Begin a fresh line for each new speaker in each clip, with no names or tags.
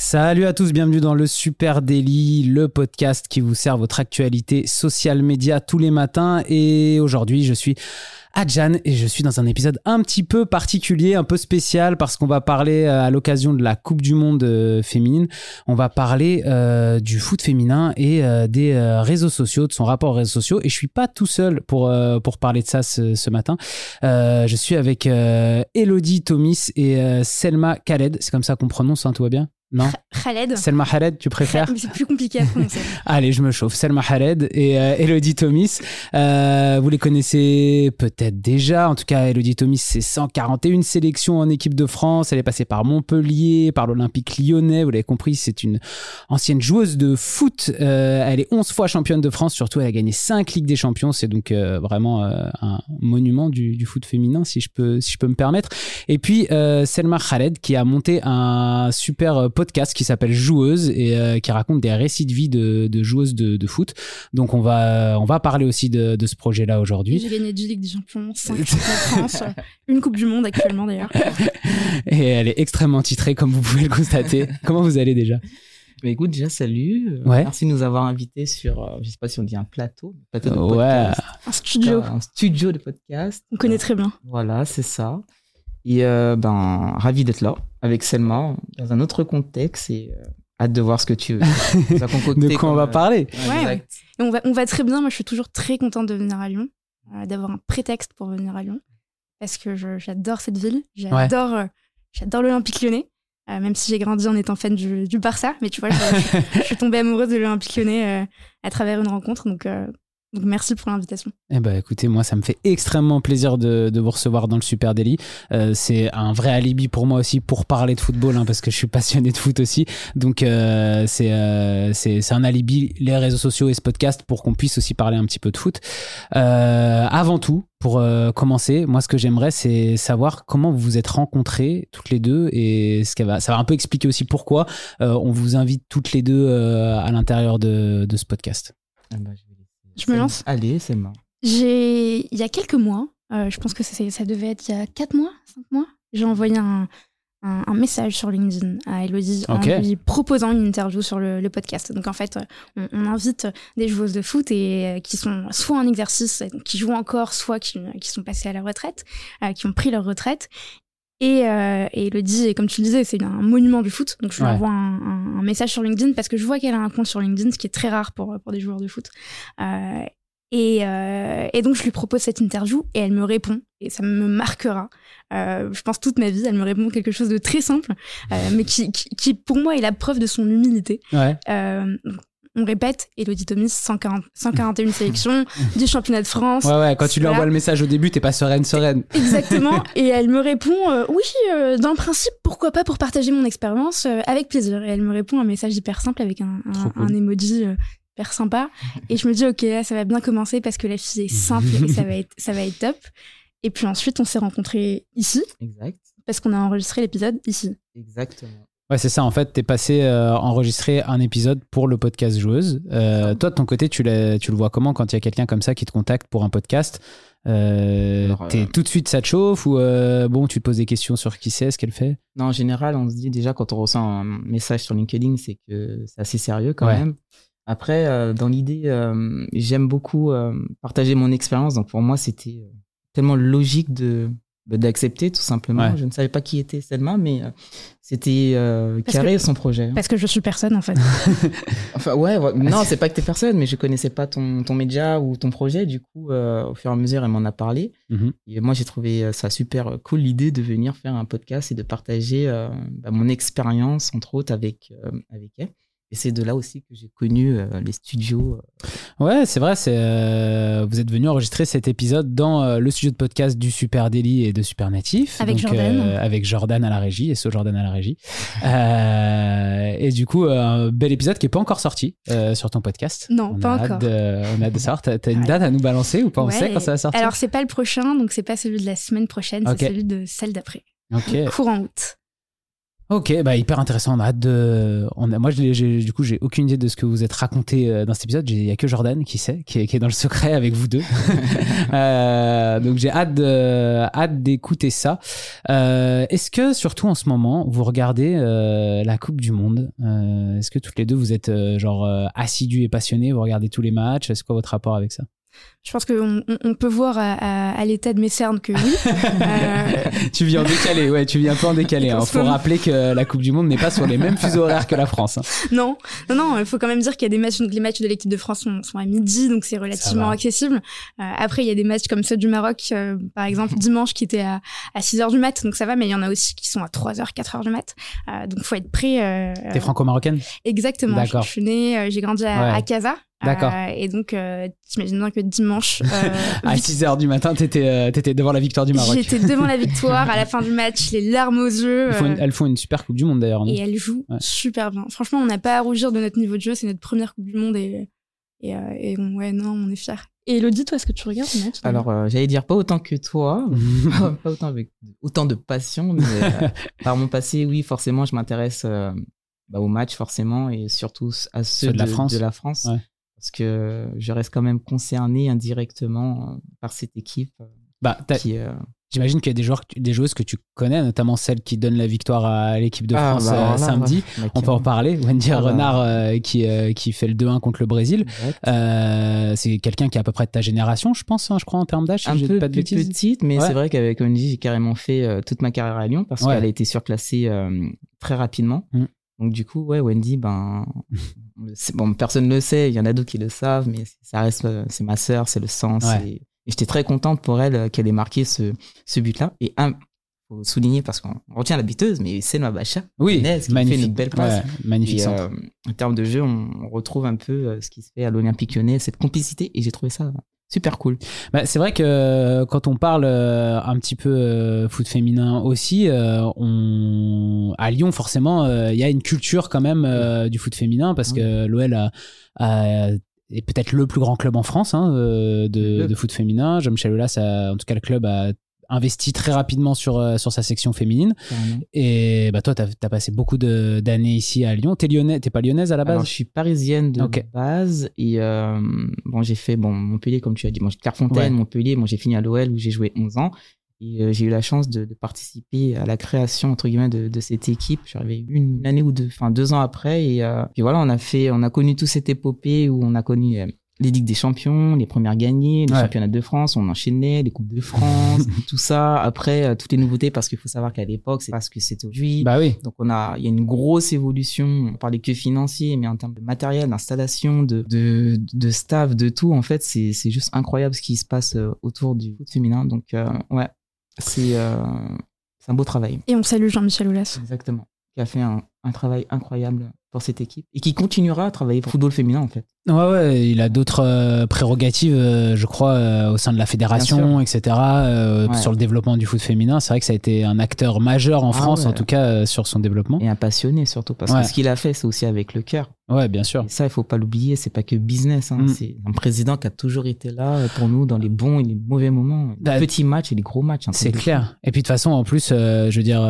Salut à tous, bienvenue dans le Super Daily, le podcast qui vous sert votre actualité social média tous les matins. Et aujourd'hui, je suis Adjan et je suis dans un épisode un petit peu particulier, un peu spécial parce qu'on va parler euh, à l'occasion de la Coupe du Monde euh, féminine, on va parler euh, du foot féminin et des réseaux sociaux, de son rapport aux réseaux sociaux. Et je suis pas tout seul pour pour parler de ça ce, ce matin. Je suis avec Elodie Thomis et Selma Khaled. C'est comme ça qu'on prononce, hein, tout va bien? Non
Khaled.
Selma Khaled, tu préfères
c'est plus compliqué à prononcer.
Allez, je me chauffe. Selma Khaled et euh, Elodie Thomis. Euh, vous les connaissez peut-être déjà. En tout cas, Elodie Thomis, c'est 141 sélections en équipe de France. Elle est passée par Montpellier, par l'Olympique lyonnais. Vous l'avez compris, c'est une ancienne joueuse de foot. Euh, elle est 11 fois championne de France. Surtout, elle a gagné 5 Ligues des Champions. C'est donc euh, vraiment euh, un monument du, du foot féminin, si je peux, si je peux me permettre. Et puis, Selma Khaled, qui a monté un super podcast qui s'appelle Joueuse et euh, qui raconte des récits de vie de, de joueuses de, de foot. Donc, on va, on va parler aussi de, de ce projet-là aujourd'hui.
J'ai gagné 10 Ligues des Champions, 5 de France, euh, une Coupe du Monde actuellement d'ailleurs.
Et elle est extrêmement titrée, comme vous pouvez le constater. Comment vous allez déjà?
Mais écoute, déjà, salut.
Ouais.
Merci de nous avoir invités sur, euh, je sais pas si on dit un plateau, un plateau de
Ouais.
podcast.
Un studio,
Un studio de podcast.
on connaît très bien.
Voilà, c'est ça. Et euh, ben, ravi d'être là avec Selma dans un autre contexte et euh, hâte de voir ce que tu concocté
De quoi on va
euh,
parler
Ouais,
exact.
Et on va, on va très bien. Moi, je suis toujours très contente de venir à Lyon, euh, d'avoir un prétexte pour venir à Lyon, parce que j'adore cette ville. J'adore, euh, j'adore l'Olympique Lyonnais. euh, même si j'ai grandi en étant fan du, du Barça, mais tu vois, je, je- je suis tombée amoureuse de l'Olympique Lyonnais euh, à travers une rencontre. Donc, euh, donc merci pour l'invitation.
Eh ben, écoutez, moi, ça me fait extrêmement plaisir de, de vous recevoir dans le Super Daily. Euh, c'est un vrai alibi pour moi aussi pour parler de football, hein, parce que je suis passionné de foot aussi. Donc, euh, c'est euh, c'est un alibi, les réseaux sociaux et ce podcast, pour qu'on puisse aussi parler un petit peu de foot. Euh, avant tout, pour euh, commencer, moi, ce que j'aimerais, c'est savoir comment vous vous êtes rencontrées toutes les deux et ce va, ça va un peu expliquer aussi pourquoi euh, on vous invite toutes les deux euh, à l'intérieur de, de ce podcast.
Ah bah, je
me lance
Allez, Selma.
J'ai, il y a quelques mois, euh, je pense que ça, c'est- ça devait être il y a 4 mois, 5 mois, j'ai envoyé un, un, un message sur LinkedIn à Elodie en lui proposant une interview sur le, le podcast. Donc en fait, on, on invite des joueuses de foot et euh, qui sont soit en exercice, qui jouent encore, soit qui, qui sont passées à la retraite, euh, qui ont pris leur retraite. Et, euh, et Elodie, et comme tu le disais, c'est un monument du foot. Donc je lui
Ouais.
envoie un, un- un message sur LinkedIn parce que je vois qu'elle a un compte sur LinkedIn, ce qui est très rare pour, pour des joueurs de foot. Euh, et, euh, et donc, je lui propose cette interview et elle me répond. Et ça me marquera, euh, je pense, toute ma vie. Elle me répond quelque chose de très simple, euh, mais qui, qui, qui, pour moi, est la preuve de son humilité.
Ouais.
On répète, Elodie Thomis, 140, 141 sélections, 10 championnats de France.
Ouais, ouais, quand tu lui envoies le message au début, t'es pas sereine, sereine.
Exactement. Et elle me répond euh, oui, euh, dans le principe, pourquoi pas pour partager mon expérience euh, avec plaisir. Et elle me répond un message hyper simple avec un, un,
cool.
un emoji hyper sympa. Et je me dis ok, là, ça va bien commencer parce que la fille est simple et ça va être ça va être top. Et puis ensuite, on s'est rencontrés ici
Exact.
parce qu'on a enregistré l'épisode ici.
Exactement.
Ouais, c'est ça. En fait, t'es passé euh, enregistrer un épisode pour le podcast Joueuse. Euh, toi, de ton côté, tu, le vois comment quand il y a quelqu'un comme ça qui te contacte pour un podcast? Euh, T'es
euh,
tout de suite, ça te chauffe ou bon, tu te poses des questions sur qui c'est, ce qu'elle fait?
Non, en général, on se dit déjà quand on reçoit un message sur LinkedIn, c'est que c'est assez sérieux quand
Ouais.
même. Après, dans l'idée, j'aime beaucoup partager mon expérience. Donc pour moi, c'était tellement logique de d'accepter tout simplement.
Ouais.
Je ne savais pas qui était Selma, mais euh, c'était euh, carré
que-
son projet. hein.
Parce que je suis personne en fait.
Enfin ouais, ouais. non, c'est pas que t'es personne, mais je connaissais pas ton, ton média ou ton projet. Du coup, euh, au fur et à mesure, elle m'en a parlé.
Mhm.
Et moi, j'ai trouvé ça super cool l'idée de venir faire un podcast et de partager euh, bah, mon expérience, entre autres, avec, euh, avec elle. Et c'est de là aussi que j'ai connu euh, les studios. euh,
Ouais, c'est vrai. C'est euh, vous êtes venu enregistrer cet épisode dans euh, le studio de podcast du Super Daily et de Super Natif,
Avec
Donc,
Jordan.
euh, avec Jordan à la régie et ce Jordan à la régie. Euh, et du coup, un bel épisode qui est pas encore sorti euh, sur ton podcast.
Non,
On
pas encore.
de- on a hâte de savoir. T'as une
Ouais.
date à nous balancer ou pas? On
Ouais.
sait quand ça va sortir.
Alors c'est pas le prochain, donc c'est pas celui de la semaine prochaine, c'est celui de celle d'après.
Ok.
Courant août.
Ok, bah hyper intéressant. On a hâte de. On a... Moi, j'ai, du coup, j'ai aucune idée de ce que vous êtes raconté euh, dans cet épisode. Il y a que Jordan qui sait, qui est, qui est dans le secret avec vous deux. euh, donc j'ai hâte, de... hâte d'écouter ça. Euh, est-ce que surtout en ce moment, vous regardez euh, la Coupe du Monde euh, Est-ce que toutes les deux vous êtes euh, genre assidus et passionnés Vous regardez tous les matchs? C'est quoi votre rapport avec ça?
Je pense qu'on on peut voir à, à, l'état de mes cernes que oui.
euh... tu viens en décalé, ouais, tu viens un peu en décalé. Il hein. faut rappeler que la Coupe du Monde n'est pas sur les mêmes fuseaux horaires que la France. Hein.
Non, non, non, il faut quand même dire qu'il y a des matchs, donc les matchs de l'équipe de France sont, sont, à midi, donc c'est relativement accessible. Euh, après, il y a des matchs comme ceux du Maroc, euh, par exemple, dimanche, qui étaient à, à 6 h du mat, donc ça va, mais il y en a aussi qui sont à 3 h 4 h du mat. Donc faut être prêt.
T'es franco-marocaine?
Exactement. D'accord. Je, suis née, j'ai grandi à, ouais. à Casa,
D'accord.
Et donc, t'imagines bien que dimanche. Euh,
à 6 h du matin, t'étais, euh, t'étais devant la victoire du Maroc.
J'étais devant la victoire à la fin du match, les larmes aux yeux.
Elles font, une, elles font une super Coupe du Monde d'ailleurs.
Et elles jouent ouais. super bien. Franchement, on n'a pas à rougir de notre niveau de jeu. C'est notre première Coupe du Monde et, et, et on, ouais, non, on est fiers. Et Elodie, toi, est-ce que tu regardes le match
Alors, j'allais dire pas autant que toi, pas autant avec autant de passion, mais par mon passé, oui, forcément, je m'intéresse bah, au match, forcément, et surtout à ceux,
ceux de, la France.
De la France.
Ouais
parce que je reste quand même concerné indirectement par cette équipe.
Bah,
qui, euh...
J'imagine qu'il y a des, joueurs, des joueuses que tu connais, notamment celle qui donne la victoire à l'équipe de France ah, bah, samedi. Ouais. On peut en parler. Wendy ah, Renard euh, qui, euh, qui fait le 2-1 contre le Brésil. Euh, c'est quelqu'un qui est à peu près de ta génération, je pense, hein, je crois, en termes d'âge. Si
Un peu
pas de
plus
bêtises.
petite, mais ouais. c'est vrai qu'avec Wendy, j'ai carrément fait toute ma carrière à Lyon parce qu'elle a été surclassée très rapidement. Mm. Donc du coup, ouais, Wendy, ben, bon, personne ne le sait. Il y en a d'autres qui le savent, mais ça reste, c'est ma sœur, c'est le sang.
Ouais.
Et j'étais très contente pour elle qu'elle ait marqué ce, ce but-là. Et un, faut souligner parce qu'on retient la biteuse, mais c'est Bacha.
Oui,
qui
magnifique.
fait une belle passe.
Ouais, magnifique.
Et, euh, en termes de jeu, on retrouve un peu ce qui se fait à l'Olympique Lyonnais, cette complicité, et j'ai trouvé ça super cool.
Bah, c'est vrai que quand on parle euh, un petit peu euh, foot féminin aussi, euh, on... à Lyon forcément, il y a une culture quand même du foot féminin parce que l'OL a, a est peut-être le plus grand club en France hein, de, de, foot féminin. Jean-Michel Aulas, a, en tout cas le club a investi très rapidement sur, euh, sur sa section féminine. Et bah, toi, tu as, as, passé beaucoup d'années ici à Lyon. Tu es lyonnais, t'es pas lyonnaise à la base?
Alors, Je suis parisienne de okay. base. Et euh, bon, j'ai fait bon, Montpellier, comme tu as dit. Bon, Clairefontaine, ouais. Montpellier. Bon, j'ai fini à l'OL où j'ai joué 11 ans. Et euh, j'ai eu la chance de, de, participer à la création entre guillemets de, de cette équipe. Je suis arrivé une année ou deux, enfin deux ans après. Et euh, puis voilà, on a fait, on a connu toute cette épopée où on a connu les Ligues des Champions, les premières gagnées, les
Ouais.
championnats de France, on enchaînait, les Coupes de France, tout ça. Après, euh, toutes les nouveautés, parce qu'il faut savoir qu'à l'époque, c'est pas ce que c'est aujourd'hui.
Bah oui.
Donc on a, il y a une grosse évolution. On parlait que financier, mais en termes de matériel, d'installation, de, de, de staff, de tout, en fait, c'est, c'est juste incroyable ce qui se passe euh, autour du foot féminin. Donc, euh, ouais, c'est, euh, c'est un beau travail.
Et on salue Jean-Michel Aulas.
Exactement. Qui a fait un, un travail incroyable pour cette équipe et qui continuera à travailler pour le football féminin en fait.
Ouais, ouais, il a d'autres euh, prérogatives, euh, je crois, euh, au sein de la fédération, etc.,
Ouais.
sur le développement du foot féminin. C'est vrai que ça a été un acteur majeur en
Ah
France,
ouais.
en tout cas, sur son développement.
Et un passionné surtout parce
Ouais.
que ce qu'il a fait c'est aussi avec le cœur.
Ouais, bien sûr.
Et ça il faut pas l'oublier, c'est pas que business. Hein.
Mm.
C'est un président qui a toujours été là pour nous dans les bons et les mauvais moments, les
Bah,
petits matchs et les gros matchs.
C'est clair. Et puis de toute façon, en plus, je veux dire,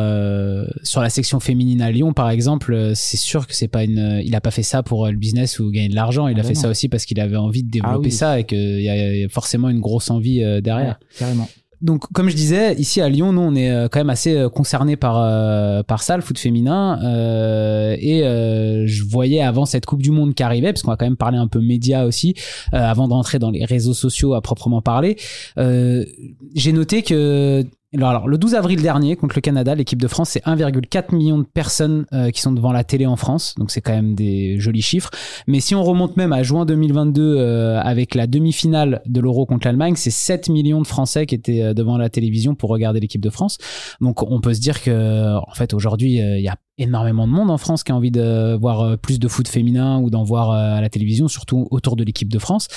sur la section féminine à Lyon, par exemple, euh, c'est sûr que c'est pas une. Il a pas fait ça pour euh, le business ou gagner de l'argent. Il
Ah
a
bah
fait
non.
ça aussi parce qu'il avait envie de développer
Ah oui.
ça et qu'il y a forcément une grosse envie euh, derrière.
Ouais, carrément.
Donc, comme je disais, ici à Lyon, nous, on est euh, quand même assez euh, concernés par euh, par ça, le foot féminin. Euh, et euh, je voyais avant cette Coupe du Monde qui arrivait, parce qu'on va quand même parler un peu médias aussi, euh, avant de rentrer dans les réseaux sociaux à proprement parler. Euh, J'ai noté que alors, le 12 avril dernier, contre le Canada, l'équipe de France, c'est 1,4 million de personnes euh, qui sont devant la télé en France. Donc, c'est quand même des jolis chiffres. Mais si on remonte même à juin 2022, euh, avec la demi-finale de l'Euro contre l'Allemagne, c'est 7 millions de Français qui étaient euh, devant la télévision pour regarder l'équipe de France. Donc, on peut se dire que, en fait, aujourd'hui, euh, il y a énormément de monde en France qui a envie de voir euh, plus de foot féminin ou d'en voir à la télévision, surtout autour de l'équipe de France.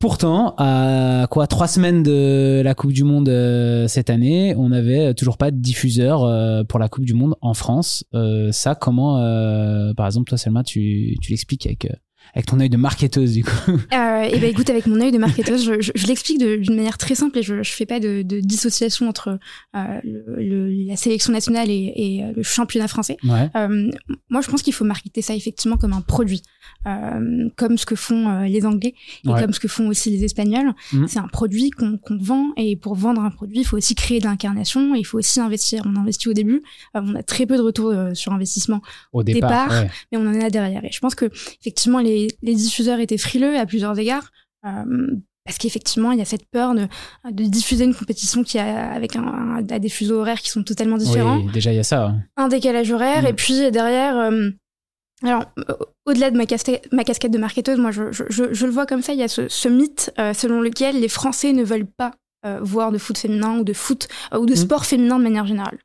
Pourtant, à quoi trois semaines de la Coupe du Monde euh, cette année, on n'avait toujours pas de diffuseur euh, pour la Coupe du Monde en France. Euh, ça, comment, euh, par exemple, toi, Selma, tu, tu l'expliques avec euh, avec ton œil de marketeuse, du coup.
Euh, et ben écoute, avec mon œil de marketeuse, je, je, je l'explique d'une manière très simple et je, je fais pas de, de dissociation entre euh, le, la sélection nationale et, et, le championnat français.
Ouais.
Euh, moi, je pense qu'il faut marketer ça effectivement comme un produit, euh, comme ce que font euh, les Anglais et
Ouais.
comme ce que font aussi les Espagnols.
Mhm.
C'est un produit qu'on vend et pour vendre un produit, il faut aussi créer de l'incarnation, il faut aussi investir. On investit au début, euh, on a très peu de retour euh, sur investissement
Au départ.
Départ.
ouais.
mais on en est là derrière. Et je pense que effectivement les, les diffuseurs étaient frileux à plusieurs égards. euh, parce qu'effectivement, il y a cette peur de, de diffuser une compétition qui a, avec un, un- à des fuseaux horaires qui sont totalement différents,
Oui, déjà, il y a ça.
un décalage horaire,
Mm.
et puis derrière, euh, alors, au-delà de ma, casquette- ma casquette de marketeuse, moi, je, je, je, je le vois comme ça, il y a ce, ce mythe euh, selon lequel les Français ne veulent pas euh, voir de foot féminin ou de foot euh, ou de
Mm.
sport féminin de manière générale.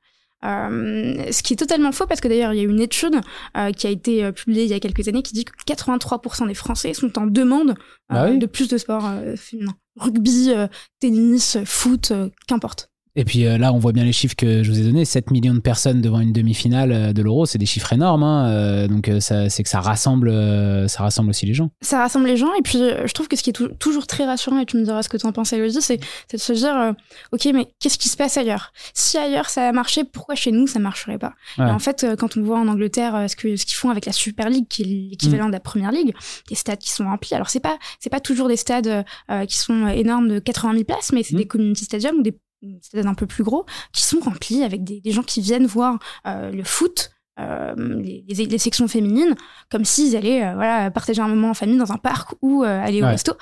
Euh, ce qui est totalement faux parce que d'ailleurs il y a une étude euh, qui a été euh, publiée il y a quelques années qui dit que 83% des Français sont en demande
Bah oui.
de plus de sport euh, féminin. Rugby, euh, tennis, foot, euh, qu'importe.
Et puis euh, là, on voit bien les chiffres que je vous ai donnés. 7 millions de personnes devant une demi-finale euh, de l'Euro, c'est des chiffres énormes. hein. Euh, donc, euh, ça- c'est que ça rassemble, euh, ça rassemble aussi les gens.
ça rassemble les gens et puis euh, je trouve que ce qui est tou- toujours très rassurant et tu me diras ce que tu en penses Elodie c'est c'est de se dire euh, ok mais qu'est-ce qui se passe ailleurs? Si ailleurs ça a marché pourquoi chez nous ça marcherait pas?
Ouais.
et en fait euh, quand on voit en Angleterre ce que ce qu'ils font avec la Super League qui est
Mm.
l'équivalent de la Première Ligue des stades qui sont remplis alors c'est pas c'est pas toujours des stades euh, qui sont énormes de 80 000 places mais c'est
Mm.
des community stadiums ou des stades un peu plus gros qui sont remplis avec des, des gens qui viennent voir euh, le foot euh, les, les- les sections féminines comme s'ils allaient euh, voilà, partager un moment en famille dans un parc ou aller au
Ouais.
resto.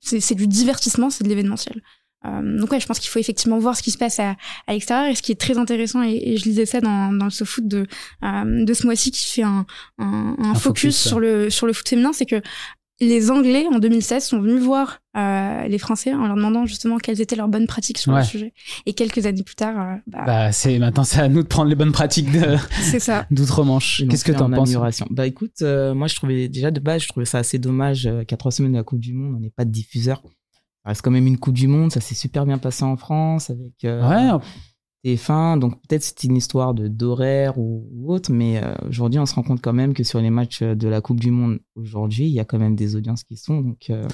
C'est- du divertissement, c'est de l'événementiel. Donc ouais, je pense qu'il faut effectivement voir ce qui se passe à, à l'extérieur. Et ce qui est très intéressant, et, et je lisais ça dans, dans le SoFoot de, de ce mois-ci, qui fait un, un, un
Un
focus,
focus,
sur, le, sur le foot féminin, c'est que les Anglais, en 2016, sont venus voir euh, les Français en leur demandant justement quelles étaient leurs bonnes pratiques sur
Ouais.
le sujet. Et quelques années plus tard, euh, bah,
Bah, c'est maintenant, c'est à nous de prendre les bonnes pratiques de-
c'est ça.
d'outre-Manche. Qu'est-ce que t'en
en
penses.
Bah écoute, euh, moi je trouvais déjà de base, je trouvais ça assez dommage euh, qu'à trois semaines de la Coupe du Monde, on n'ait pas de diffuseur. Ça reste quand même une Coupe du Monde, ça s'est super bien passé en France avec euh,
Ouais,
TF1, donc peut-être c'est une histoire de d'horaire ou, ou autre, mais euh, aujourd'hui on se rend compte quand même que sur les matchs de la Coupe du Monde aujourd'hui, il y a quand même des audiences qui sont, donc euh,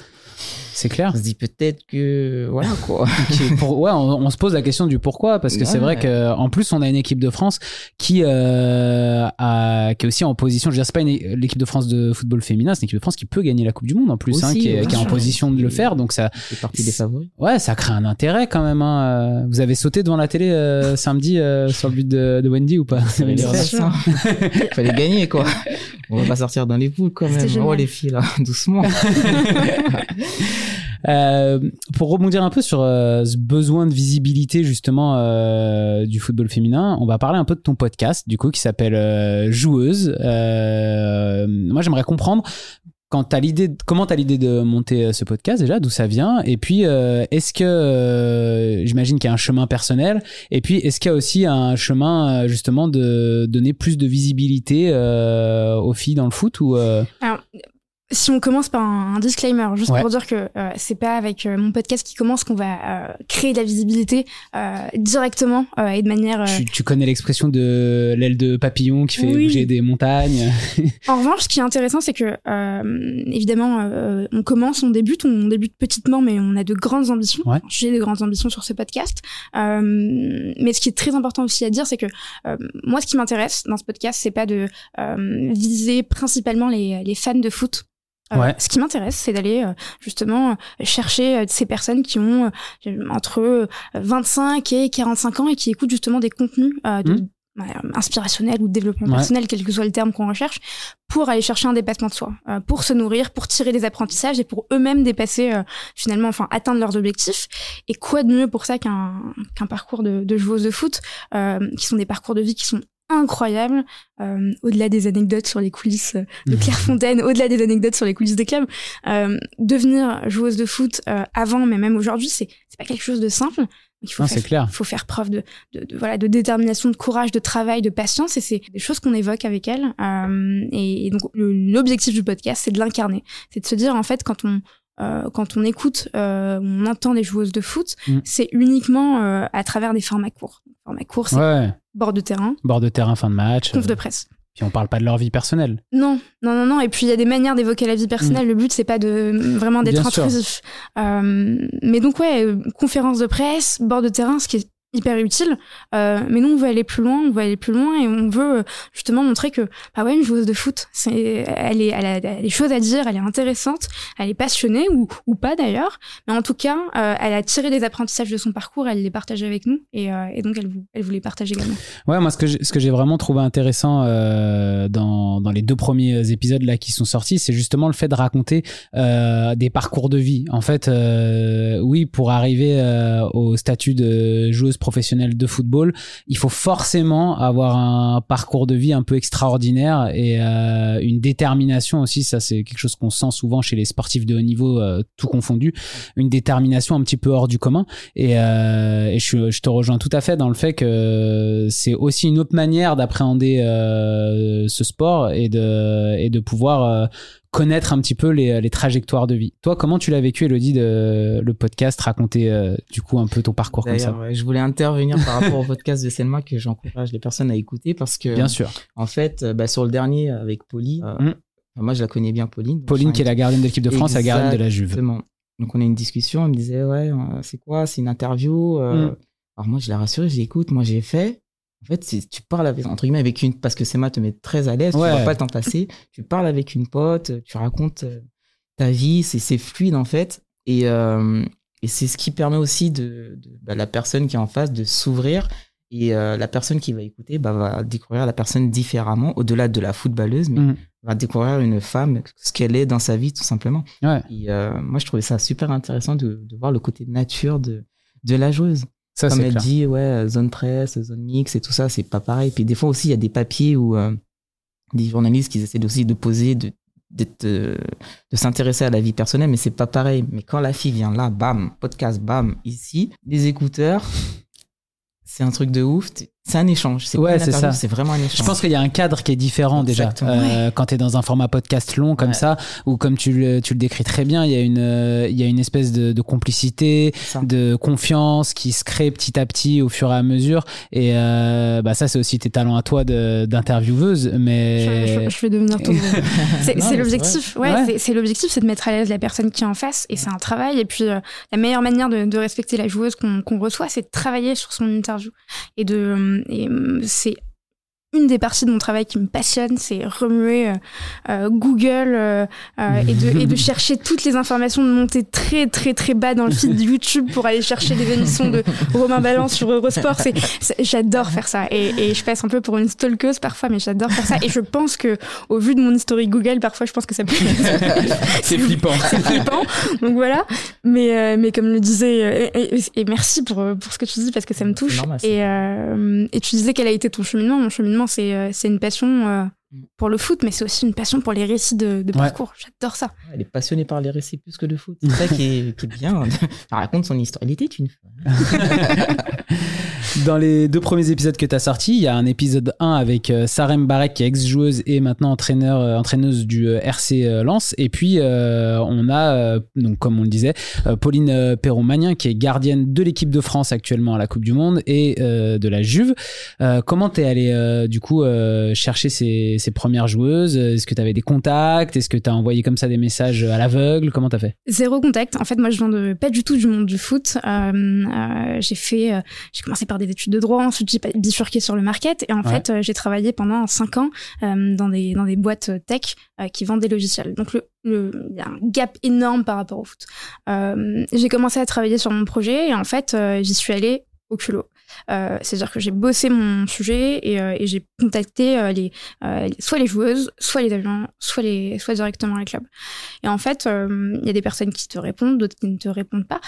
c'est clair.
on se dit peut-être que voilà quoi.
Pour- ouais, on, on se pose la question du pourquoi, parce que c'est
Ouais.
vrai que en plus on a une équipe de France qui euh, a, qui est aussi en position. Je veux dire, c'est pas une- l'équipe de France de football féminin, c'est une équipe de France qui peut gagner la Coupe du Monde en plus, hein, qui, est,
bien
qui est en position de le faire. Donc ça,
C'est partie des favoris.
ouais, ça crée un intérêt quand même. hein. Vous avez sauté devant la télé euh, samedi euh, sur le but de, de Wendy ou pas?
Fallait ça. Fallait gagner quoi. On va pas sortir dans les poules quand même.
génial.
Oh les filles là, doucement.
Euh, pour rebondir un peu sur euh, ce besoin de visibilité justement euh, du football féminin, on va parler un peu de ton podcast du coup qui s'appelle euh, Joueuse. Euh, moi j'aimerais comprendre quand t'as l'idée, comment t'as l'idée de monter ce podcast déjà, d'où ça vient, et puis euh, est-ce que euh, j'imagine qu'il y a un chemin personnel, et puis est-ce qu'il y a aussi un chemin justement de donner plus de visibilité euh, aux filles dans le foot ou
si on commence par un, un disclaimer, juste
Ouais.
pour dire que euh, c'est pas avec euh, mon podcast qui commence qu'on va euh, créer de la visibilité euh, directement euh, et de manière.
tu, tu connais l'expression de l'aile de papillon qui fait
Oui.
bouger des montagnes
En revanche, ce qui est intéressant, c'est que euh, évidemment, euh, on commence, on débute, on débute petitement, mais on a de grandes ambitions.
Ouais.
J'ai de grandes ambitions sur ce podcast. Euh, mais ce qui est très important aussi à dire, c'est que euh, moi, ce qui m'intéresse dans ce podcast, c'est pas de euh, viser principalement les, les fans de foot. Euh,
Ouais.
Ce qui m'intéresse, c'est d'aller euh, justement euh, chercher ces personnes qui ont entre euh, 25 et 45 ans et qui écoutent justement des contenus de,
Mhm.
ouais, inspirationnels ou de développement
Ouais.
personnel, quel que soit le terme qu'on recherche, pour aller chercher un dépassement de soi, euh, pour se nourrir, pour tirer des apprentissages et pour eux-mêmes dépasser euh, finalement, enfin atteindre leurs objectifs. Et quoi de mieux pour ça qu'un qu'un parcours de, de joueuse de foot, euh, qui sont des parcours de vie qui sont incroyables, euh, au-delà des anecdotes sur les coulisses de Clairefontaine, au-delà des anecdotes sur les coulisses des clubs, euh, devenir joueuse de foot euh, avant, mais même aujourd'hui, c'est c'est pas quelque chose de simple. Il faut
Non,
faire,
clair.
il faut faire preuve de, de, de- voilà de détermination, de courage, de travail, de patience, et c'est des choses qu'on évoque avec elle. Euh, et, et donc l'objectif du podcast, c'est de l'incarner, c'est de se dire en fait quand on euh, quand on écoute, euh, on entend des joueuses de foot,
Mm.
c'est uniquement euh, à travers des formats courts. Formats courts, c'est
Ouais,
bord de terrain,
bord de terrain, fin de match.
conf
euh,
de presse.
on parle pas de leur vie personnelle.
Non, non, non, non. Et puis il y a des manières d'évoquer la vie personnelle. Mm. Le but c'est pas de vraiment d'être intrusif. Euh, mais donc ouais, conférence de presse, bord de terrain, ce qui est hyper utile. Euh, mais nous, on veut aller plus loin, on veut aller plus loin et on veut euh, justement montrer que, bah ouais, une joueuse de foot, c'est, elle a, des choses à dire, elle est intéressante, elle est passionnée ou, ou pas d'ailleurs, mais en tout cas, euh, elle a tiré des apprentissages de son parcours, elle les partage avec nous et, donc elle, elle voulait partager également.
Ouais, moi, ce que ce que j'ai vraiment trouvé intéressant dans, dans les deux premiers épisodes là qui sont sortis, c'est justement le fait de raconter des parcours de vie. En fait, oui, pour arriver au statut de joueuse professionnel de football, il faut forcément avoir un parcours de vie un peu extraordinaire et euh, une détermination aussi. Ça, c'est quelque chose qu'on sent souvent chez les sportifs de haut niveau, euh, tout confondu. Une détermination un petit peu hors du commun. Et, euh, je, te rejoins tout à fait dans le fait que c'est aussi une autre manière d'appréhender ce sport et de, et de pouvoir connaître un petit peu les, les, trajectoires de vie. Toi, comment tu l'as vécu, Elodie, de, le podcast, raconter euh, du coup un peu ton parcours comme ça
Je voulais intervenir par rapport au podcast de Selma que j'encourage les personnes à écouter parce que,
bien sûr,
en fait, euh, bah, sur le dernier avec Pauline, euh, mm. moi je la connais bien, Pauline.
Pauline qui est la gardienne de l'équipe de France, la gardienne de la Juve.
Donc on a une discussion, elle me disait ouais, c'est quoi, c'est une interview. Mm. Alors moi je l'ai rassurée, j'ai écoute, moi j'ai fait, en fait, tu parles avec, entre guillemets, avec une, parce que Sema te met très à l'aise, tu vas pas t'en passer. Tu parles avec une pote, tu racontes euh, ta vie, c'est fluide, en fait. Et, euh, et c'est ce qui permet aussi de, de bah, la personne qui est en face de s'ouvrir. Et euh, la personne qui va écouter bah, va découvrir la personne différemment, au-delà de la footballeuse, mais mmh. va découvrir une femme, ce qu'elle est dans sa vie, tout simplement.
Ouais.
Et moi, je trouvais ça super intéressant de, de voir le côté nature de, de la joueuse. Ça, Comme elle dit, ouais, zone presse, zone mix et tout ça, c'est pas pareil. Puis des fois aussi, il y a des papiers où euh, des journalistes qui essaient aussi de poser, de, euh, de s'intéresser à la vie personnelle, mais c'est pas pareil. Mais quand la fille vient là, bam, podcast, bam, ici, les écouteurs, c'est un truc de ouf. C'est un échange. C'est
ouais, c'est ça.
C'est vraiment un échange.
Je pense qu'il y a un cadre qui est différent déjà euh, quand tu es dans un format podcast long comme ça, ou comme tu le, tu le décris très bien, il y a une, euh, il y a une espèce de, de complicité, de confiance qui se crée petit à petit au fur et à mesure. Et euh, bah ça, c'est aussi tes talents à toi d'intervieweuse. Mais
je, vais devenir ton. c'est l'objectif. Ouais, c'est l'objectif, c'est de mettre à l'aise la personne qui est en face, et c'est un travail. Et puis la meilleure manière de, de respecter la joueuse qu'on reçoit, c'est de travailler sur son interview et de et hum, c'est une des parties de mon travail qui me passionne, c'est remuer euh, euh, Google euh, et, de, et de chercher toutes les informations, de monter très très très bas dans le feed de YouTube pour aller chercher les émissions de Romain Balance sur Eurosport. C'est, j'adore faire ça et, et, je passe un peu pour une stalkeuse parfois, mais j'adore faire ça. Et je pense que au vu de mon historique Google, parfois je pense que ça peut.
c'est flippant.
C'est flippant. Donc voilà. Mais mais comme le disait et, merci pour pour ce que tu dis parce que ça me touche. et et tu disais quel a été ton cheminement. Mon cheminement euh, c'est une passion euh. Pour le foot, mais c'est aussi une passion pour les récits de, parcours. J'adore ça.
Elle est passionnée par les récits plus que le foot. C'est ça qui est, qui est bien. Elle raconte son histoire. Elle était une
Dans les deux premiers épisodes que tu as sortis, il y a un épisode 1 avec euh, Sarem Barek, qui est ex-joueuse et maintenant entraîneur, euh, entraîneuse du euh, RC Lens. Et puis, on a, donc, comme on le disait, Pauline Perron-Magnin, qui est gardienne de l'équipe de France actuellement à la Coupe du Monde et de la Juve. comment t'es allé, du coup, chercher ces, ces, premières joueuses Est-ce que tu avais des contacts Est-ce que tu as envoyé comme ça des messages à l'aveugle Comment t'as fait?
Zéro contact. En fait, moi, je viens de, pas du tout du monde du foot. j'ai fait, j'ai commencé par des études de droit, ensuite j'ai bifurqué sur le market et en fait euh, j'ai travaillé pendant cinq ans euh, dans des dans des boîtes euh, tech qui vendent des logiciels. Donc le il y a un gap énorme par rapport au foot. j'ai commencé à travailler sur mon projet et en fait j'y suis allée au culot. Euh, c'est-à-dire que j'ai bossé mon sujet et, euh, et j'ai contacté euh, les, soit les joueuses, soit les agents, soit, les, soit directement les clubs. Et en fait, il y a des personnes qui te répondent, d'autres qui ne te répondent pas.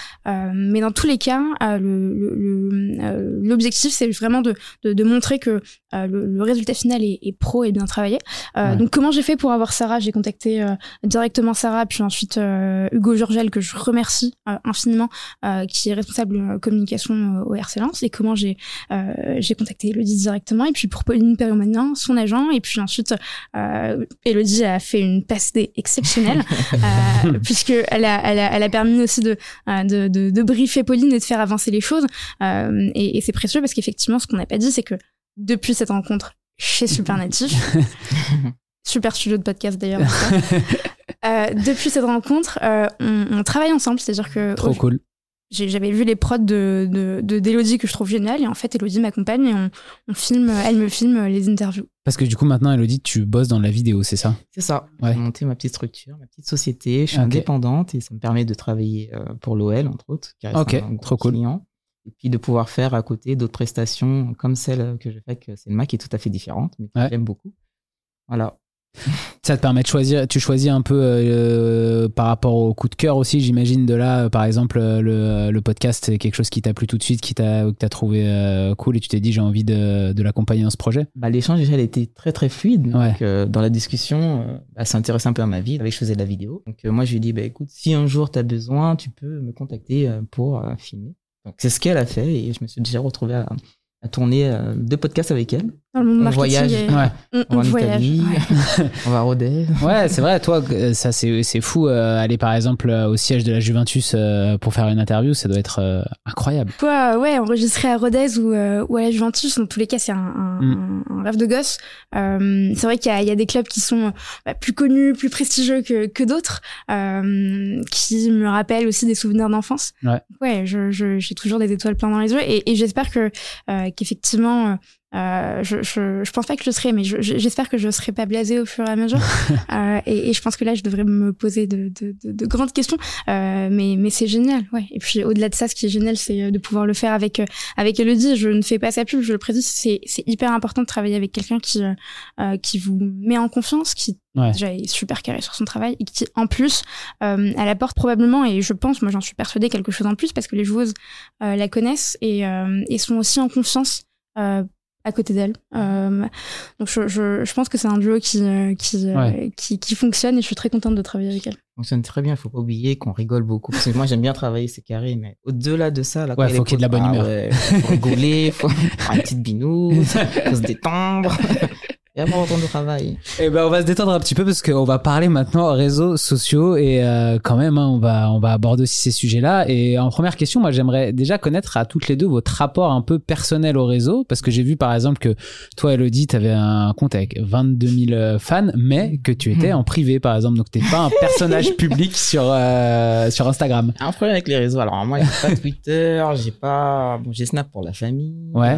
mais dans tous les cas, l'objectif, le, c'est vraiment de, de, de, montrer que le, résultat final est, est, pro et bien travaillé. Donc, comment j'ai fait pour avoir Sarah? J'ai contacté directement Sarah, puis ensuite Hugo Jurgel, que je remercie infiniment, qui est responsable communication au RC Lens. Et comment j'ai euh, j'ai contacté Elodie directement et puis pour Pauline Perromanin, son agent et puis ensuite euh, Elodie a fait une passe exceptionnelle euh, puisque elle a, elle a, elle a permis aussi de, de, de, de briefer Pauline et de faire avancer les choses et, et c'est précieux parce qu'effectivement ce qu'on n'a pas dit c'est que depuis cette rencontre chez Supernatif. Super studio de podcast d'ailleurs. depuis cette rencontre, on, travaille ensemble, c'est-à-dire que.
Trop cool
j'avais vu les prods de d'Elodie que je trouve génial et en fait Elodie m'accompagne et on, filme elle me filme les interviews.
Parce que du coup maintenant Elodie tu bosses dans la vidéo c'est ça?
C'est ça. J'ai monté ma petite structure ma petite société. Je suis indépendante et ça me permet de travailler euh, pour l'OL entre autres
qui reste ok un trop cool.
et puis de pouvoir faire à côté d'autres prestations comme celle que je fais que c'est une qui est tout à fait différente mais que j'aime beaucoup. Voilà
ça te permet de choisir, tu choisis un peu euh, par rapport au coup de cœur aussi, j'imagine. De là, par exemple, le, le podcast, c'est quelque chose qui t'a plu tout de suite, qui t'a, que t'as trouvé euh, cool et tu t'es dit j'ai envie de, de l'accompagner dans ce projet?
Bah, L'échange, déjà, il été très très fluide. Donc, euh, dans la discussion, bah, ça intéressait un peu à ma vie. Avec, je faisais de la vidéo. Donc, moi, je lui ai dit bah, écoute, si un jour tu as besoin, tu peux me contacter pour filmer. Donc, c'est ce qu'elle a fait et je me suis déjà retrouvé à, à tourner deux podcasts avec elle.
Dans le monde on
voyage,
ouais.
on, va en Italie, on va à Rodez.
Ouais, c'est vrai. Toi, euh, ça c'est fou. Euh, aller par exemple euh, au siège de la Juventus pour faire une interview, ça doit être incroyable.
Toi, ouais, enregistrer à Rodez ou, ou à la Juventus, dans tous les cas, c'est un, mm. un, rêve de gosse. c'est vrai qu'il y, y, a des clubs qui sont bah, plus connus, plus prestigieux que, que d'autres, qui me rappellent aussi des souvenirs d'enfance.
Ouais,
ouais j'ai je, toujours des étoiles plein dans les yeux et, et j'espère que qu'effectivement euh, je, je, je, pense pas que je serai, mais j'espère que je serai pas blasée au fur et à mesure. euh, et, et, je pense que là, je devrais me poser de, de, de, de grandes questions. Euh, mais mais c'est génial, ouais. Et puis au-delà de ça, ce qui est génial, c'est euh, de pouvoir le faire avec euh, avec Elodie. Je ne fais pas sa pub, je le précise. C'est c'est hyper important de travailler avec quelqu'un qui euh, qui vous met en confiance, qui déjà est super carré sur son travail et qui en plus elle apporte probablement et je pense, moi j'en suis persuadée quelque chose en plus parce que les joueuses la connaissent et et sont aussi en confiance. À côté d'elle. Euh, donc je, je, je, pense que c'est un duo qui, euh, qui, euh, qui, qui, fonctionne et je suis très contente de travailler avec elle.
Fonctionne très bien, il faut pas oublier qu'on rigole beaucoup. Parce que moi j'aime bien travailler, c'est carré, mais au-delà de ça,
là, ouais, faut qu'il y ait de la bonne humeur.
Ah faut rigoler, faut faire une petite binouse, faut se détendre. Et après, on retourne au travail.
Eh ben, on va se détendre un petit peu parce qu'on va parler maintenant réseaux sociaux et euh, quand même, hein, on va on va aborder aussi ces sujets-là. Et en première question, moi, j'aimerais déjà connaître à toutes les deux votre rapport un peu personnel au réseau parce que j'ai vu par exemple que toi, Elodie, tu avais un compte avec 22 000 euh, fans, mais que tu étais en privé, par exemple. Donc, t'es pas un personnage public sur euh, sur Instagram.
Un problème avec les réseaux. Alors moi, j'ai pas Twitter, j'ai pas bon, j'ai Snap pour la famille.
Ouais.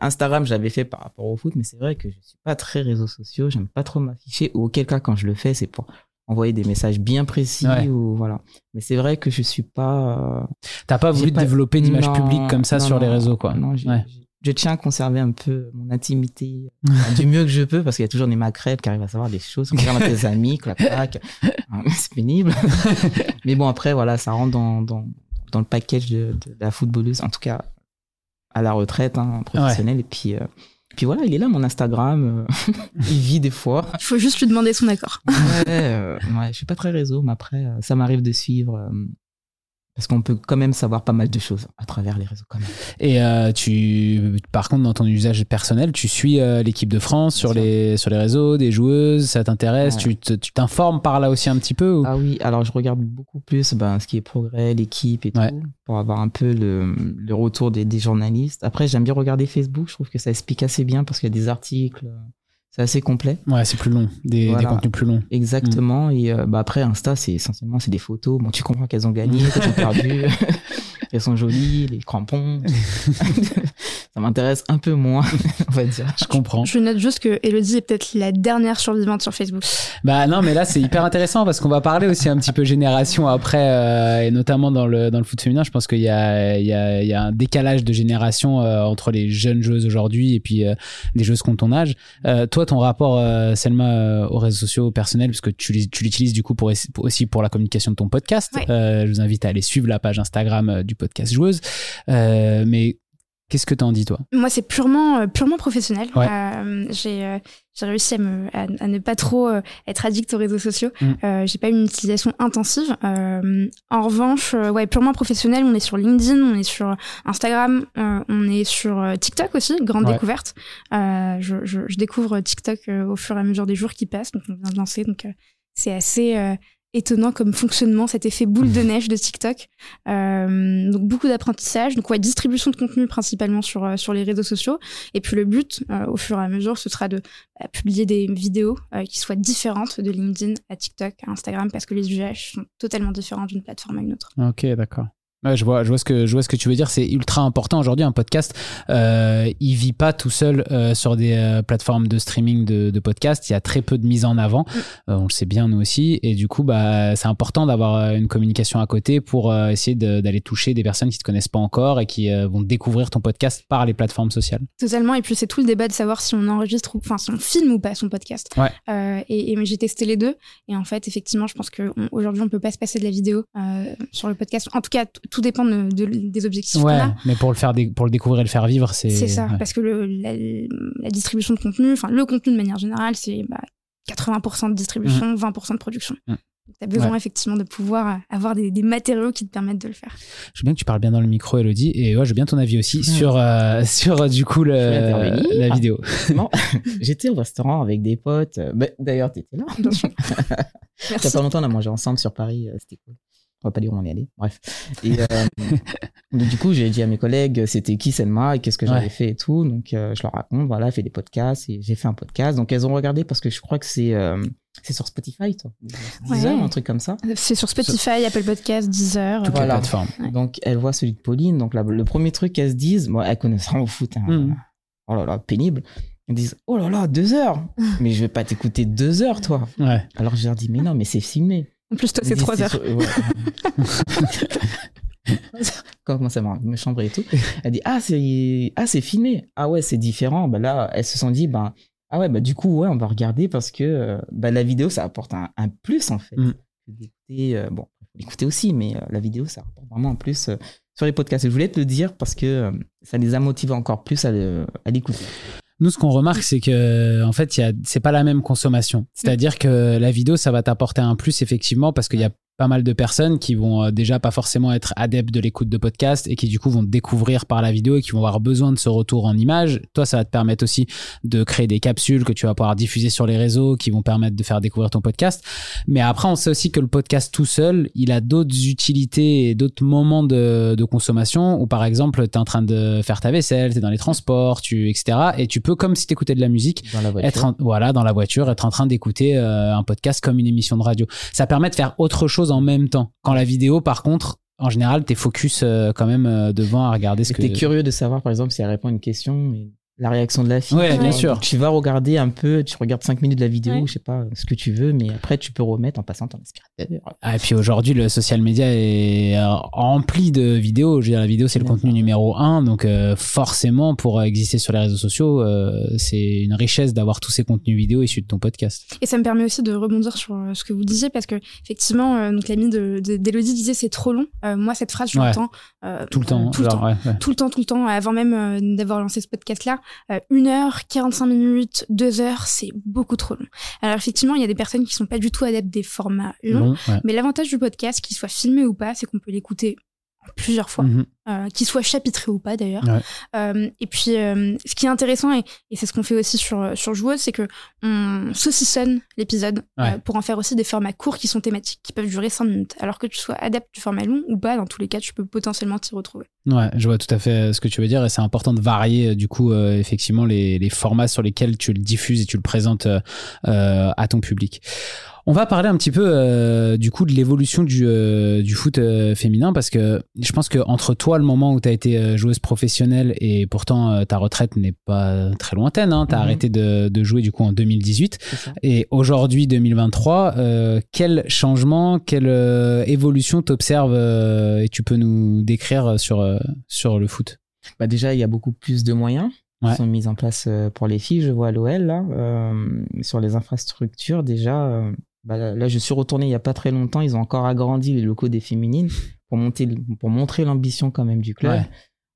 Instagram, j'avais fait par rapport au foot, mais c'est vrai que je suis pas très réseaux sociaux, j'aime pas trop m'afficher, ou auquel cas quand je le fais, c'est pour envoyer des messages bien précis ou voilà. Mais c'est vrai que je suis pas.
Euh, T'as pas voulu développer une image publique comme ça sur les réseaux, quoi.
Non, je tiens à conserver un peu mon intimité du mieux que je peux parce qu'il y a toujours des macrètes qui arrivent à savoir des choses. On regarde tes amis, clac, clac. c'est pénible. Mais bon, après, voilà, ça rentre dans, dans, dans le package de, de, la footballeuse, en tout cas à la retraite hein, professionnelle. Et puis, euh, puis voilà, il est là, mon Instagram. Euh, il vit des fois.
Il faut juste lui demander son accord.
ouais, euh, ouais, je suis pas très réseau, mais après, euh, ça m'arrive de suivre parce qu'on peut quand même savoir pas mal de choses à travers les réseaux quand même.
Et euh, tu, par contre, dans ton usage personnel, tu suis euh, l'équipe de France sur les, sur les réseaux, des joueuses, ça t'intéresse? Tu t'informes par là aussi un petit peu
Ah oui, alors je regarde beaucoup plus ben, ce qui est progrès, l'équipe et tout, pour avoir un peu le, le retour des, des journalistes. Après, j'aime bien regarder Facebook, je trouve que ça explique assez bien parce qu'il y a des articles c'est assez complet.
Ouais, c'est plus long, des, des, contenus plus longs.
Exactement. Et euh, bah après, Insta, c'est essentiellement c'est des photos. Bon, tu comprends qu'elles ont gagné, qu'elles ont perdu. Elles sont jolies, les crampons. ça m'intéresse un peu moins, on va dire.
Je comprends.
Je note juste que Elodie est peut-être la dernière survivante sur Facebook.
Bah non, mais là c'est hyper intéressant parce qu'on va parler aussi un petit peu génération après, euh, et notamment dans le, dans le foot féminin. Je pense qu'il y a, il y, a, il y a un décalage de génération euh, entre les jeunes joueuses aujourd'hui et puis euh, des joueuses qui ont ton âge. toi, ton rapport, Selma, aux réseaux sociaux personnels, puisque tu, tu l'utilises du coup pour, aussi pour la communication de ton podcast. je vous invite à aller suivre la page Instagram du podcast joueuse. Euh, mais Qu'est-ce que tu en dis, toi?
Moi, c'est purement, euh, purement professionnel. Euh, j'ai, j'ai réussi à, me, à, ne pas trop être addict aux réseaux sociaux. Mm. j'ai pas eu une utilisation intensive. en revanche, ouais, purement professionnel, on est sur LinkedIn, on est sur Instagram, on est sur TikTok aussi, grande découverte. Je, je, découvre TikTok au fur et à mesure des jours qui passent, donc on vient de lancer, donc c'est assez étonnant comme fonctionnement, cet effet boule de neige de TikTok. Euh, donc beaucoup d'apprentissage, donc ouais, distribution de contenu principalement sur euh, sur les réseaux sociaux. Et puis le but, euh, au fur et à mesure, ce sera de bah, publier des vidéos qui soient différentes de LinkedIn à TikTok, à Instagram, parce que les usages sont totalement différents d'une plateforme à une autre.
Ok, d'accord je vois, je vois ce que je vois ce que tu veux dire. C'est ultra important aujourd'hui. Un podcast, euh, il vit pas tout seul euh, sur des euh, plateformes de streaming de, de podcasts. Il y a très peu de mise en avant. Mm. Euh, on le sait bien nous aussi. Et du coup, bah, c'est important d'avoir une communication à côté pour essayer d'aller toucher des personnes qui te connaissent pas encore et qui vont découvrir ton podcast par les plateformes sociales.
Totalement. Et puis c'est tout le débat de savoir si on enregistre, ou, enfin, si on filme ou pas son podcast.
Ouais.
et, et j'ai testé les deux. Et en fait, effectivement, je pense qu'aujourd'hui, on, on peut pas se passer de la vidéo sur le podcast. En tout cas, tout dépend de, des objectifs
ouais, mais pour le faire pour le découvrir et le faire vivre c'est
c'est ça parce que le, la, distribution de contenu enfin le contenu de manière générale c'est bah, 80% de distribution 20% mmh. de production mmh. Tu as besoin effectivement de pouvoir avoir des, des, matériaux qui te permettent de le faire.
Je veux bien que tu parles bien dans le micro, Elodie, et ouais, je veux bien ton avis aussi sur, euh, sur euh, du coup le, la vidéo.
J'étais au restaurant avec des potes. Bah, d'ailleurs, tu étais là. Il y a pas longtemps, on a mangé ensemble sur Paris. Euh, c'était cool on va pas dire où on est allé. Bref. Et euh, du coup, j'ai dit à mes collègues, c'était qui Selma et qu'est-ce que j'avais fait et tout. Donc, euh, je leur raconte, voilà, j'ai fait des podcasts et j'ai fait un podcast. Donc, elles ont regardé parce que je crois que c'est euh, c'est sur Spotify, toi. Deezer, un truc comme ça.
C'est sur Spotify, Apple Podcast, Deezer.
Toutes les plateformes.
Donc, elles voient celui de Pauline. Donc, le premier truc qu'elles se disent, moi, elles connaissent rien au foot. Hein. Mm. Oh là là, pénible. Elles disent, oh là là, deux heures. mais je vais pas t'écouter deux heures, toi.
Ouais.
Alors, je leur dis, mais non, mais c'est filmé.
En plus, toi, c'est 3 heures.
Comment ça va me chambrer et tout. Elle dit Ah, c'est ah, filmé. Ah ouais, c'est différent. Bah là, elles se sont dit ben, Ah ouais, bah du coup, ouais, on va regarder parce que bah, la vidéo, ça apporte un, plus en fait. Mm. Euh, bon, l'écouter aussi, mais euh, la vidéo, ça apporte vraiment un plus euh, sur les podcasts. Et je voulais te le dire parce que ça les a motivés encore plus à l'écouter.
Nous, ce qu'on remarque, c'est que en fait, c'est pas la même consommation. C'est-à-dire que la vidéo, ça va t'apporter un plus effectivement parce qu'il y a pas mal de personnes qui vont euh, déjà pas forcément être adeptes de l'écoute de podcast et qui du coup vont découvrir par la vidéo et qui vont avoir besoin de ce retour en image. Toi, ça va te permettre aussi de créer des capsules que tu vas pouvoir diffuser sur les réseaux qui vont permettre de faire découvrir ton podcast. Mais après, on sait aussi que le podcast tout seul, il a d'autres utilités et d'autres moments de, de consommation où par exemple, tu es en train de faire ta vaisselle, tu es dans les transports, tu, etc. Et tu peux, comme si tu écoutais de la musique, être voilà, dans la voiture, être en train d'écouter euh, un podcast comme une émission de radio. Ça permet de faire autre chose en même temps. Quand la vidéo, par contre, en général, t'es focus euh, quand même euh, devant à regarder ce que.
T'es curieux de savoir, par exemple, si elle répond à une question la réaction de la fille.
Ouais, bien sûr.
Tu vas regarder un peu, tu regardes 5 minutes de la vidéo, je sais pas, ce que tu veux, mais après tu peux remettre en passant ton aspirateur.
Ah, et puis aujourd'hui, le social media est euh, rempli de vidéos. Je veux dire, la vidéo, c'est le contenu numéro un, donc euh, forcément, pour exister sur les réseaux sociaux, euh, c'est une richesse d'avoir tous ces contenus vidéo issus de ton podcast.
Et ça me permet aussi de rebondir sur ce que vous disiez, parce que effectivement, donc l'ami de, d'Elodie disait c'est trop long. moi, cette phrase, je l'entends
tout le temps,
tout, le temps, tout le temps, tout le temps, avant même d'avoir lancé ce podcast-là. Euh, une heure, 45 minutes, deux heures, c'est beaucoup trop long. Alors effectivement, il y a des personnes qui sont pas du tout adeptes des formats longs, mais l'avantage du podcast, qu'il soit filmé ou pas, c'est qu'on peut l'écouter plusieurs fois, mhm. Euh, qu'il soit chapitré ou pas d'ailleurs. Euh, et puis, euh, ce qui est intéressant, et, c'est ce qu'on fait aussi sur, sur Joueuse, c'est que on saucissonne l'épisode pour en faire aussi des formats courts qui sont thématiques, qui peuvent durer 5 minutes. Alors que tu sois adepte du format long ou pas, dans tous les cas, tu peux potentiellement t'y retrouver.
Ouais, je vois tout à fait ce que tu veux dire, et c'est important de varier, du coup, effectivement, les, les, formats sur lesquels tu le diffuses et tu le présentes à ton public. On va parler un petit peu euh, du coup de l'évolution du, euh, du foot euh, féminin parce que je pense que entre toi le moment où tu as été joueuse professionnelle et pourtant ta retraite n'est pas très lointaine, hein, tu as mhm. arrêté de, de, jouer du coup en 2018 et aujourd'hui 2023, quel changement, quelle évolution t'observes et tu peux nous décrire sur, sur le foot?
Bah déjà il y a beaucoup plus de moyens qui sont mis en place pour les filles. Je vois à l'OL là, sur les infrastructures déjà, bah, là, je suis retourné il n'y a pas très longtemps. Ils ont encore agrandi les locaux des féminines pour, monter, pour montrer l'ambition quand même du club.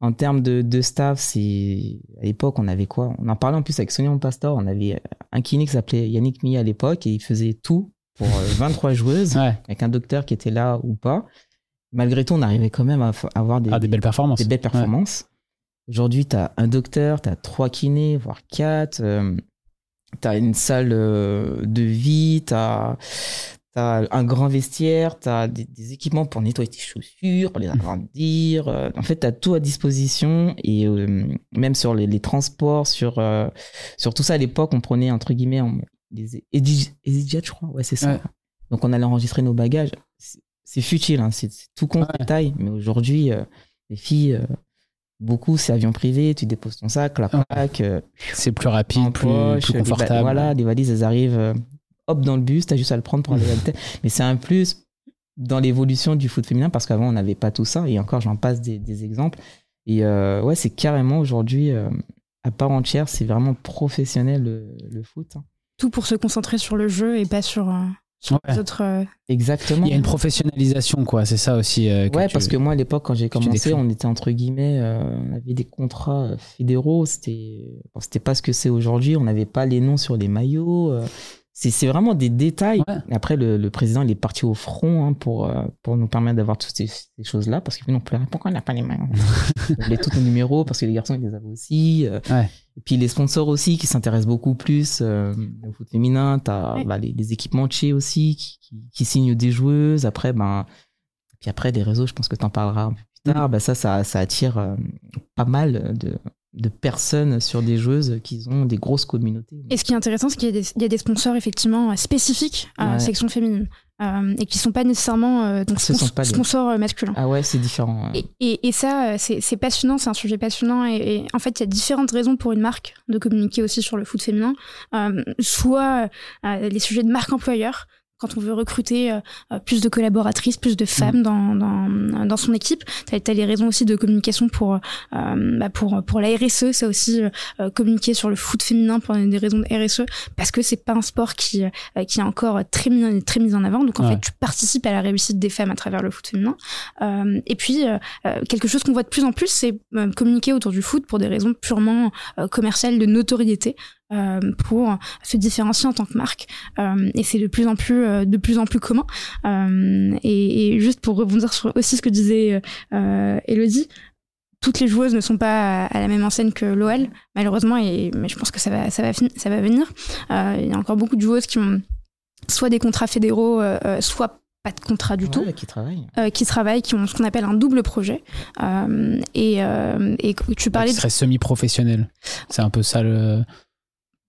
En termes de, de staff, c'est à l'époque, on avait quoi? On en parlait en plus avec Sonia Pastor. On avait un kiné qui s'appelait Yannick Mia à l'époque et il faisait tout pour 23 euh, joueuses avec un docteur qui était là ou pas. Malgré tout, on arrivait quand même à avoir des,
ah, des belles performances.
Des belles performances. Aujourd'hui, tu as un docteur, tu as trois kinés, voire quatre. Euh, T'as une salle euh, de vie, t'as T'as un grand vestiaire, t'as des, des équipements pour nettoyer tes chaussures, pour les agrandir. Euh, en fait, t'as tout à disposition et euh, même sur les, les transports, sur, euh, sur tout ça à l'époque, on prenait entre guillemets des EasyJet, je crois. Ouais, c'est ça. Donc on allait enregistrer nos bagages. C'est futile, hein, c'est tout con détail. Mais aujourd'hui, les filles, beaucoup c'est avion privé, tu déposes ton sac, la plaque.
c'est plus rapide, plus, plus confortable.
voilà, les valises, elles arrivent hop dans le bus, t'as juste à le prendre pour aller à Mais c'est un plus dans l'évolution du foot féminin parce qu'avant on n'avait pas tout ça et encore j'en passe des, exemples. Et euh, ouais, c'est carrément aujourd'hui euh, à part entière, c'est vraiment professionnel le, foot. Hein.
Tout pour se concentrer sur le jeu et pas sur, euh, les autres.
Exactement.
Il y a une professionnalisation, quoi, c'est ça aussi.
ouais, parce que moi à l'époque, quand j'ai commencé, on était entre guillemets, on avait des contrats fédéraux, c'était c'était pas ce que c'est aujourd'hui, on n'avait pas les noms sur les maillots c'est vraiment des détails. Après, le, président, il est parti au front hein, pour, euh, pour nous permettre d'avoir toutes ces, choses-là. Parce que nous, on pleurait. Pourquoi on n'a pas les mains On voulait tous nos numéros parce que les garçons, ils les avaient aussi. Euh. Et puis les sponsors aussi qui s'intéressent beaucoup plus euh, au foot féminin. Tu as bah, les, les, équipementiers aussi qui, qui, signent des joueuses. Après, ben, puis après, des réseaux, je pense que tu en parleras un peu plus tard. Ça, ça, ça attire pas mal de, de personnes sur des joueuses qui ont des grosses communautés.
Et ce qui est intéressant, c'est qu'il y, a des sponsors effectivement spécifiques à la section féminine euh, et qui ne sont pas nécessairement euh, donc sponsors euh, masculins.
Ah ouais, c'est différent.
Et, et, ça, c'est passionnant, c'est un sujet passionnant. Et, en fait, il y a différentes raisons pour une marque de communiquer aussi sur le foot féminin. soit les sujets de marque employeur, quand on veut recruter euh, euh, plus de collaboratrices, plus de femmes mm. dans, dans, dans son équipe. Tu as, les raisons aussi de communication pour, euh, bah pour, pour la RSE, c'est aussi communiquer sur le foot féminin pour des raisons de RSE, parce que c'est pas un sport qui, qui est encore très mis, très mis en avant. Donc en fait, tu participes à la réussite des femmes à travers le foot féminin. et puis, quelque chose qu'on voit de plus en plus, c'est communiquer autour du foot pour des raisons purement commerciales de notoriété. Euh, pour se différencier en tant que marque euh, et c'est de plus en plus euh, de plus en plus commun et, et, juste pour rebondir sur aussi ce que disait Elodie toutes les joueuses ne sont pas à la même enseigne que l'OL malheureusement et mais je pense que ça va ça va ça va venir il y a encore beaucoup de joueuses qui ont soit des contrats fédéraux soit pas de contrat du tout,
qui travaillent,
qui travaillent, qui ont ce qu'on appelle un double projet. et, et tu parlais,
qui serait semi-professionnel. C'est un peu ça le.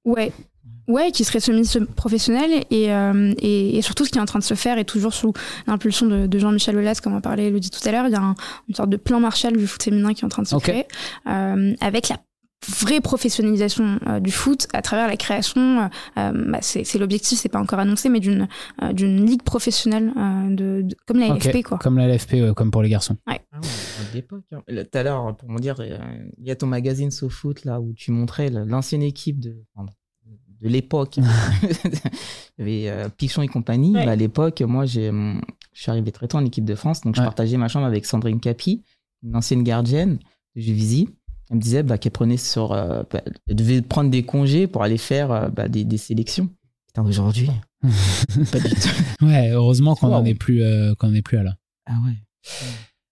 Ouais. Ouais, qui serait semi-professionnel et, euh, et, et, surtout ce qui est en train de se faire est toujours sous l'impulsion de, de Jean-Michel Aulas, comme on parlait Elodie tout à l'heure. Il y a une sorte de plan Marshall du foot féminin qui est en train de se créer, euh, avec la vraie professionnalisation euh, du foot à travers la création. Euh, bah, c'est l'objectif, c'est pas encore annoncé, mais d'une euh, d'une ligue professionnelle de, comme la LFP quoi.
Comme la LFP, comme pour les garçons.
Ouais.
Ah hein. Tout à l'heure, pour me dire, il y a ton magazine SoFoot là où tu montrais l'ancienne équipe de de l'époque. euh, Pichon et compagnie. Bah, à l'époque, moi, j'ai, hum, je suis arrivé très tôt en équipe de France, donc je partageais ma chambre avec Sandrine Capi, une ancienne gardienne de Juvisy. Elle me disait bah, qu'elle prenait sur, euh, bah, elle devait prendre des congés pour aller faire euh, bah, des, des, sélections. Putain, aujourd'hui, pas du tout.
Ouais, heureusement qu'on n'en est plus, qu'on est plus à là.
Ah ouais.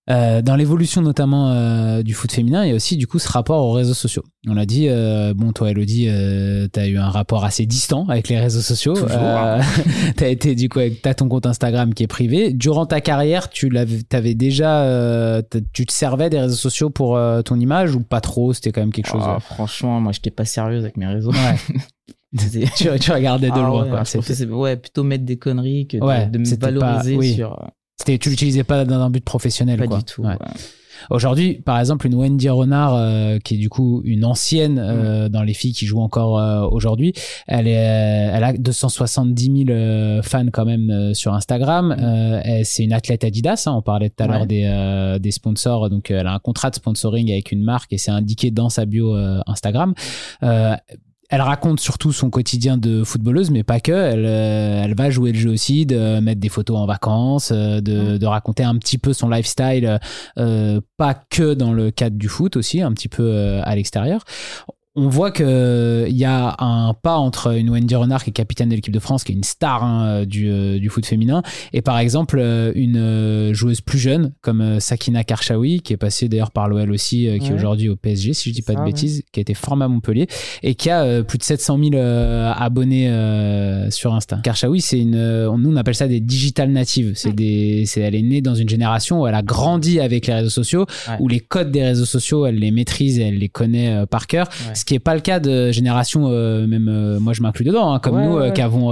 Euh, dans l'évolution notamment euh, du foot féminin, il y a aussi du coup ce rapport aux réseaux sociaux. On l'a dit, euh, bon toi Elodie, tu as eu un rapport assez distant avec les réseaux sociaux. tu as été du coup, as ton compte Instagram qui est privé. Durant ta carrière, tu avais déjà, tu te servais des réseaux sociaux pour ton image ou pas trop? C'était quand même quelque chose.
Ah, franchement, moi j'étais pas sérieuse avec mes réseaux. Ouais.
tu, tu, regardais de ah
loin.
Ouais,
quoi. ouais, plutôt mettre des conneries que de, me valoriser sur
tu l'utilisais pas dans un but professionnel.
Pas
quoi.
du tout.
Aujourd'hui, par exemple, une Wendy Renard, euh, qui est du coup une ancienne euh, mm. dans les filles qui jouent encore euh, aujourd'hui, elle, est, elle a 270 000 fans quand même sur Instagram. Mm. c'est une athlète Adidas. Hein, on parlait tout à l'heure des, des sponsors. Donc, elle a un contrat de sponsoring avec une marque et c'est indiqué dans sa bio Instagram elle raconte surtout son quotidien de footballeuse, mais pas que. Elle, euh, elle va jouer le jeu aussi, de mettre des photos en vacances, euh, de, de raconter un petit peu son lifestyle, euh, pas que dans le cadre du foot aussi, un petit peu à l'extérieur on voit qu'il y a un pas entre une Wendy Renard qui est capitaine de l'équipe de France, qui est une star hein, du, euh, du, foot féminin, et par exemple euh, une euh, joueuse plus jeune comme Sakina Karchaoui, qui est passée d'ailleurs par l'OL aussi, qui est aujourd'hui au PSG, si je dis pas de bêtises, qui a été formée à Montpellier et qui a plus de 700 000 abonnés sur Insta. Karchaoui, c'est une, nous on appelle ça des digital natives. C'est des, c'est, elle est née dans une génération où elle a grandi avec les réseaux sociaux, où les codes des réseaux sociaux, elle les maîtrise et elle les connaît par cœur qui est pas le cas de génération, euh, même euh, moi je m'inclus dedans, hein, comme nous euh, qui avons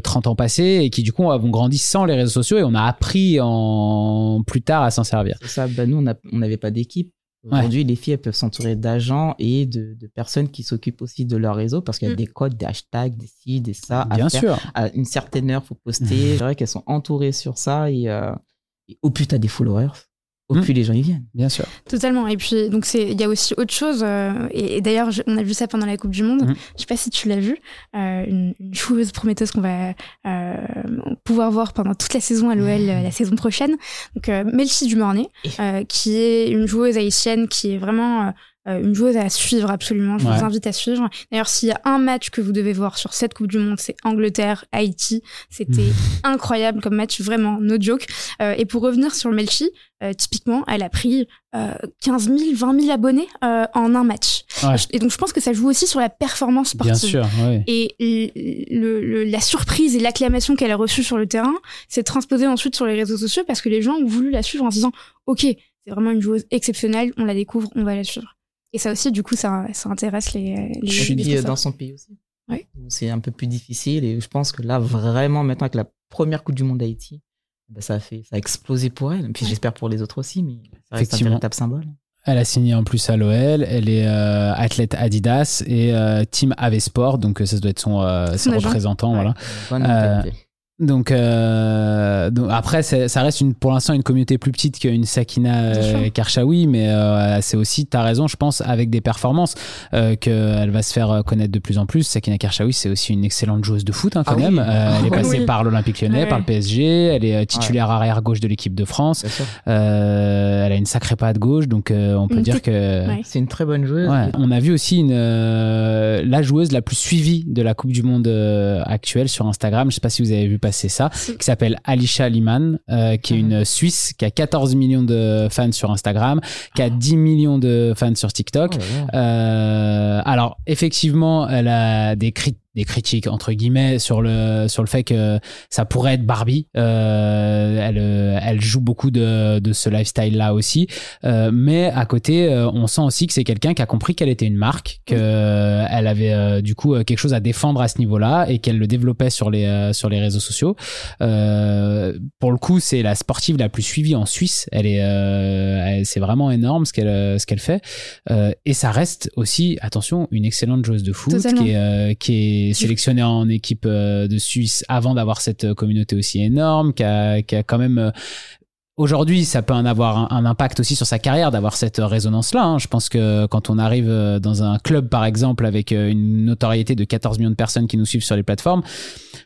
30 ans passés et qui du coup avons grandi sans les réseaux sociaux et on a appris en plus tard à s'en servir.
C'est ça, bah, nous on n'avait pas d'équipe. Aujourd'hui, les filles elles peuvent s'entourer d'agents et de, personnes qui s'occupent aussi de leur réseau parce qu'il y a mm. des codes, des hashtags, des ci, des ça.
Bien à sûr.
À une certaine heure, faut poster. C'est vrai qu'elles sont entourées sur ça et, et au plus t'as des followers, au hmm. plus les gens y viennent.
Bien sûr.
Totalement. Et puis, donc, c'est, il y a aussi autre chose. Euh, et, d'ailleurs, on a vu ça pendant la Coupe du Monde. Je hmm. Je sais pas si tu l'as vu. Euh, une, joueuse prometteuse qu'on va euh, pouvoir voir pendant toute la saison à l'OL la saison prochaine. Donc, Melchi Dumornay, qui est une joueuse haïtienne qui est vraiment euh, une joueuse à suivre absolument. Je vous invite à suivre. D'ailleurs, s'il y a un match que vous devez voir sur cette Coupe du Monde, c'est Angleterre-Haïti. C'était incroyable comme match, vraiment, no joke. Euh, et pour revenir sur Melchi, euh, typiquement, elle a pris 15 000, 20 000 abonnés en un match. Et donc, je pense que ça joue aussi sur la performance sportive.
Bien sûr,
Et le, la surprise et l'acclamation qu'elle a reçue sur le terrain, c'est transposé ensuite sur les réseaux sociaux parce que les gens ont voulu la suivre en se disant, OK, c'est vraiment une joueuse exceptionnelle, on la découvre, on va la suivre. Et ça aussi, du coup, ça, ça intéresse les. les
je suis dans son pays aussi.
Ouais.
C'est un peu plus difficile et je pense que là, vraiment, maintenant, avec la première Coupe du Monde d'Haïti, bah, ça, a fait, ça a explosé pour elle. Et puis j'espère pour les autres aussi, mais ça reste un véritable symbole.
Elle a signé en plus à l'OL, elle est euh, athlète Adidas et euh, Team Avesport, donc ça doit être son, euh, son représentant. Voilà. Donc, euh, donc, après, ça reste une, pour l'instant une communauté plus petite qu'une Sakina euh, Karchaoui, mais euh, c'est aussi, tu as raison, je pense, avec des performances euh, qu'elle va se faire connaître de plus en plus. Sakina Karchaoui, c'est aussi une excellente joueuse de foot hein, quand ah même. elle est passée par l'Olympique lyonnais, par le PSG, elle est titulaire arrière gauche de l'équipe de France. elle a une sacrée patte gauche, donc on peut dire que
c'est une très bonne joueuse.
On a vu aussi une, la joueuse la plus suivie de la Coupe du Monde actuelle sur Instagram. Je sais pas si vous avez vu c'est ça, qui s'appelle Alisha Liman, euh, qui est une Suisse, qui a 14 millions de fans sur Instagram, qui a 10 millions de fans sur TikTok. Oh euh, alors, effectivement, elle a des critères des critiques entre guillemets sur le sur le fait que ça pourrait être Barbie. Euh, elle euh, elle joue beaucoup de, de ce lifestyle là aussi, euh, mais à côté on sent aussi que c'est quelqu'un qui a compris qu'elle était une marque, que elle avait euh, du coup quelque chose à défendre à ce niveau-là et qu'elle le développait sur les sur les réseaux sociaux. pour le coup, c'est la sportive la plus suivie en Suisse. Elle est c'est vraiment énorme ce qu'elle ce qu'elle fait et ça reste aussi attention une excellente joueuse de foot qui est qui est sélectionné en équipe euh, de Suisse avant d'avoir cette euh, communauté aussi énorme, qui a, qui a quand même euh, Aujourd'hui, ça peut en avoir un, impact aussi sur sa carrière d'avoir cette résonance-là. Hein. Je pense que quand on arrive dans un club, par exemple, avec une notoriété de 14 millions de personnes qui nous suivent sur les plateformes,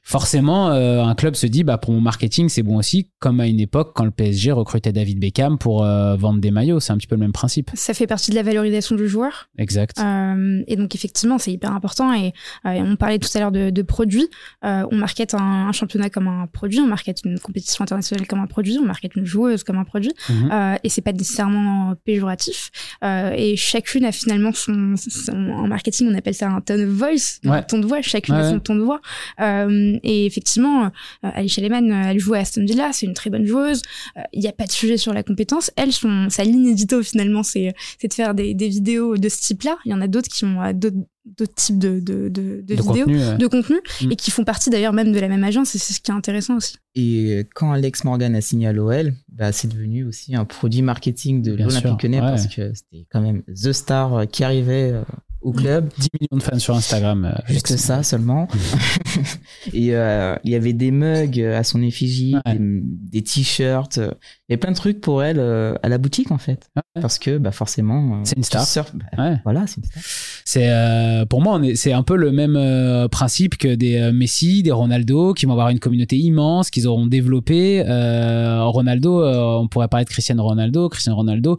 forcément, euh, un club se dit, bah, pour mon marketing, c'est bon aussi, comme à une époque quand le PSG recrutait David Beckham pour euh, vendre des maillots. C'est un petit peu le même principe.
Ça fait partie de la valorisation du joueur.
Exact.
Euh, et donc, effectivement, c'est hyper important. Et on parlait tout à l'heure de, de, produits. on market un, un, championnat comme un produit, on market une compétition internationale comme un produit, on market une joueuse comme un produit. Mhm. et c'est pas nécessairement péjoratif. et chacune a finalement son, En marketing, on appelle ça un tone of voice, un ton de voix. Chacune a son ton de voix. Euh, et effectivement, euh, Alicia Lehmann, euh, elle joue à Aston Villa, c'est une très bonne joueuse. Il n'y a pas de sujet sur la compétence. Elle, son, sa ligne édito finalement, c'est de faire des, des vidéos de ce type-là. Il y en a d'autres qui ont d'autres types de, de, de, de, vidéos, de contenu, mm. et qui font partie d'ailleurs même de la même agence, et c'est ce qui est intéressant aussi.
Et quand Alex Morgan a signé à l'OL, bah, c'est devenu aussi un produit marketing de l'Olympique Lyonnais, parce que c'était quand même The Star qui arrivait au club.
10 millions de fans sur Instagram.
Euh, Juste ça seulement. et euh, il y avait des mugs à son effigie, des, t-shirts. Il et plein de trucs pour elle euh, à la boutique en fait. Parce que bah forcément
euh, c'est une star.
bah, voilà c'est
c'est euh, pour moi c'est un peu le même principe que des Messi des Ronaldo qui vont avoir une communauté immense qu'ils auront développé Ronaldo on pourrait parler de Cristiano Ronaldo Cristiano Ronaldo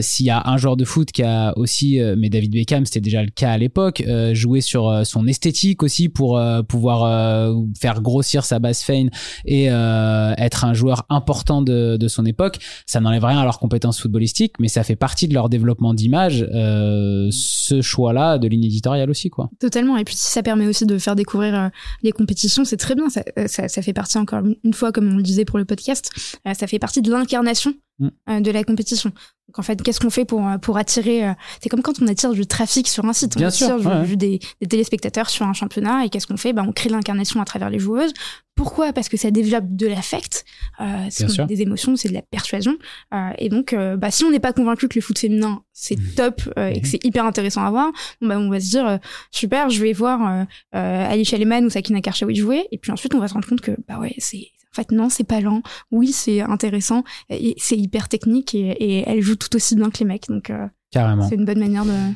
s'il y a un joueur de foot qui a aussi mais David Beckham c'était déjà le cas à l'époque joué sur son esthétique aussi pour pouvoir faire grossir sa base feine et être un joueur important de, de son époque. Ça n'enlève rien à leurs compétences footballistiques, mais ça fait partie de leur développement d'image, euh, ce choix-là de ligne éditoriale aussi, quoi.
Totalement. Et puis si ça permet aussi de faire découvrir euh, les compétitions, c'est très bien. Ça, euh, ça, ça, fait partie encore une fois, comme on le disait pour le podcast, ça fait partie de l'incarnation mm. de la compétition. Donc en fait, qu'est-ce qu'on fait pour pour attirer C'est comme quand on attire du trafic sur un site, on
Bien
attire
sûr,
des, des, téléspectateurs sur un championnat et qu'est-ce qu'on fait? Bah, on crée l'incarnation à travers les joueuses pourquoi? Parce que ça développe de l'affect, euh, des émotions, c'est de la persuasion. Euh, et donc, euh, bah, si on n'est pas convaincu que le foot féminin c'est mmh. top euh, et que mmh. c'est hyper intéressant à voir, bah, on va se dire euh, super, je vais voir Alicia Lehmann ou Sakina Karchaoui jouer. Et puis ensuite, on va se rendre compte que bah ouais, c'est en fait non, c'est pas lent. Oui, c'est intéressant et c'est hyper technique et, et, elle joue tout aussi bien que les mecs. Donc,
carrément,
c'est une bonne manière de,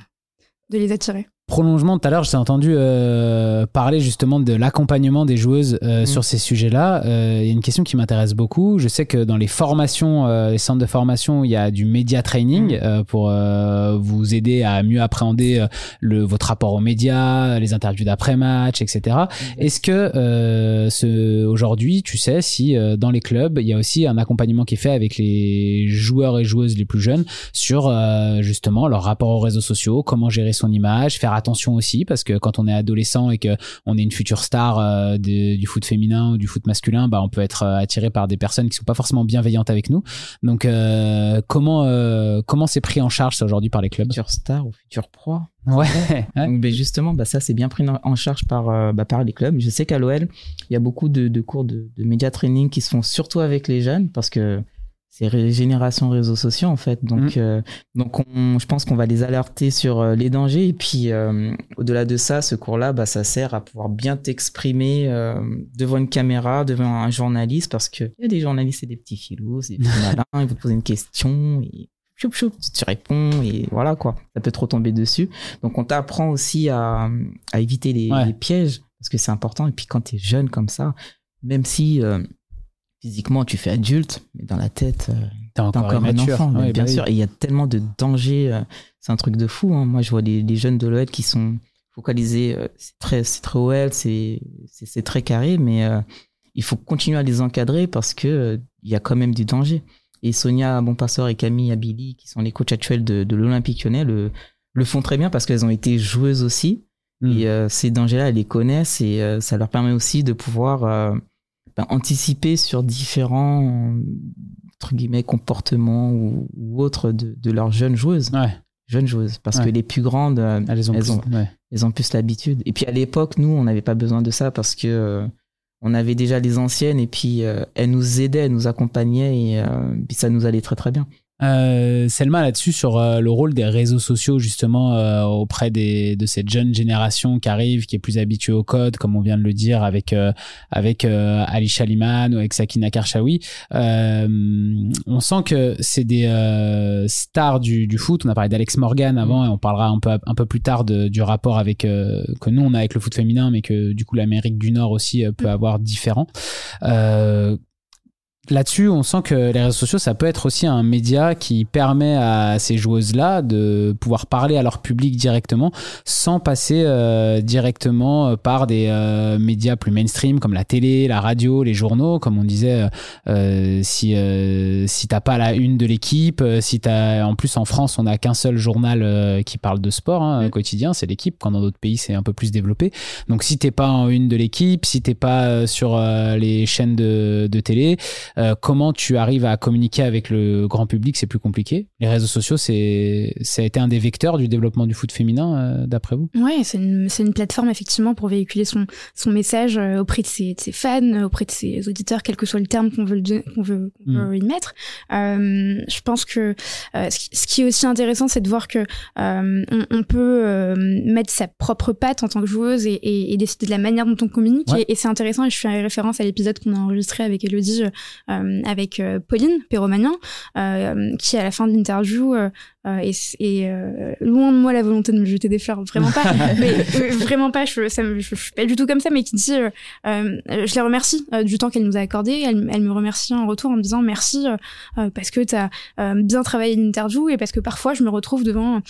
de les attirer
prolongement, tout à l'heure, j'ai entendu euh, parler justement de l'accompagnement des joueuses euh, mm. sur ces sujets-là. Euh, il y a une question qui m'intéresse beaucoup. Je sais que dans les formations, les centres de formation, il y a du media training mm. pour vous aider à mieux appréhender le, votre rapport aux médias, les interviews d'après-match, etc. Mm. Est-ce que ce, aujourd'hui, tu sais si dans les clubs, il y a aussi un accompagnement qui est fait avec les joueurs et joueuses les plus jeunes sur justement leur rapport aux réseaux sociaux, comment gérer son image, faire attention aussi parce que quand on est adolescent et que on est une future star euh, du foot féminin ou du foot masculin, bah on peut être euh, attiré par des personnes qui sont pas forcément bienveillantes avec nous. Donc euh, comment comment c'est pris en charge ça aujourd'hui par les clubs?
Future star ou futur proie
Ouais.
Donc, ben, justement, bah, ça c'est bien pris en charge par, bah, par les clubs. Je sais qu'à l'OL, il y a beaucoup de, de cours de, de média training qui se font surtout avec les jeunes parce que c'est génération réseaux sociaux en fait. Donc, mm. euh, donc on, je pense qu'on va les alerter sur euh, les dangers. Et puis, euh, au-delà de ça, ce cours-là, bah, ça sert à pouvoir bien t'exprimer devant une caméra, devant un journaliste, parce que y a des journalistes, et des petits filous, c'est des malins, ils vont te poser une question et choup choup, tu réponds et voilà quoi. Ça peut trop tomber dessus. Donc, on t'apprend aussi à, à éviter les, les, pièges parce que c'est important. Et puis, quand tu es jeune comme ça, même si physiquement tu fais adulte, mais dans la tête, euh,
t'es encore, un enfant.
bien bah sûr, et il y a tellement de dangers. Euh, c'est un truc de fou. Hein. Moi, je vois des, jeunes de l'OL qui sont focalisés. Euh, c'est très, c'est très OL, c'est, c'est, très carré, mais il faut continuer à les encadrer parce que il y a quand même du danger. Et Sonia Bonpasseur et Camille Abili, qui sont les coachs actuels de, de l'Olympique Lyonnais, le, le font très bien parce qu'elles ont été joueuses aussi. Hmm. Et ces dangers-là, elles les connaissent et ça leur permet aussi de pouvoir ben, anticiper sur différents entre guillemets comportements ou, autres de, de, leurs jeunes joueuses. Jeunes joueuses. Parce que les plus grandes, euh, elles, ont plus, elles, ont, plus l'habitude. Et puis à l'époque, nous, on n'avait pas besoin de ça parce que euh, on avait déjà les anciennes et puis euh, elles nous aidaient, elles nous accompagnaient et puis ça nous allait très très bien.
Euh, Selma là-dessus sur euh, le rôle des réseaux sociaux justement euh, auprès des, de cette jeune génération qui arrive, qui est plus habituée au code, comme on vient de le dire avec avec Ali Shaliman ou avec Sakina Karchaoui. on sent que c'est des stars du, du, foot. On a parlé d'Alex Morgan avant mm. et on parlera un peu un peu plus tard de, du rapport avec que nous on a avec le foot féminin, mais que du coup l'Amérique du Nord aussi peut mm. avoir différent là-dessus, on sent que les réseaux sociaux, ça peut être aussi un média qui permet à ces joueuses-là de pouvoir parler à leur public directement sans passer euh, directement euh, par des euh, médias plus mainstream comme la télé, la radio, les journaux. Comme on disait, si si t'as pas la une de l'équipe, si t'as en plus en France, on n'a qu'un seul journal qui parle de sport hein, quotidien, c'est l'équipe. Quand dans d'autres pays, c'est un peu plus développé. Donc si t'es pas en une de l'équipe, si t'es pas sur les chaînes de, de télé, euh, comment tu arrives à communiquer avec le grand public, c'est plus compliqué. Les réseaux sociaux, c'est, ça a été un des vecteurs du développement du foot féminin, euh, d'après vous?
Oui, c'est une, une, plateforme effectivement pour véhiculer son, son message euh, auprès de ses, de ses, fans, auprès de ses auditeurs, quel que soit le terme qu'on veut, qu'on veut, mm. y mettre. je pense que ce qui est aussi intéressant, c'est de voir que on, on, peut mettre sa propre patte en tant que joueuse et, et, décider de la manière dont on communique. Et, et c'est intéressant, et je fais référence à l'épisode qu'on a enregistré avec Elodie avec Pauline Perromagnan, qui à la fin de l'interview est, loin de moi la volonté de me jeter des fleurs, vraiment pas, mais vraiment pas, je, ça je, suis pas du tout comme ça, mais qui dit, je les remercie du temps qu'elle nous a accordé, elle, elle, me remercie en retour en me disant merci parce que tu as bien travaillé l'interview et parce que parfois je me retrouve devant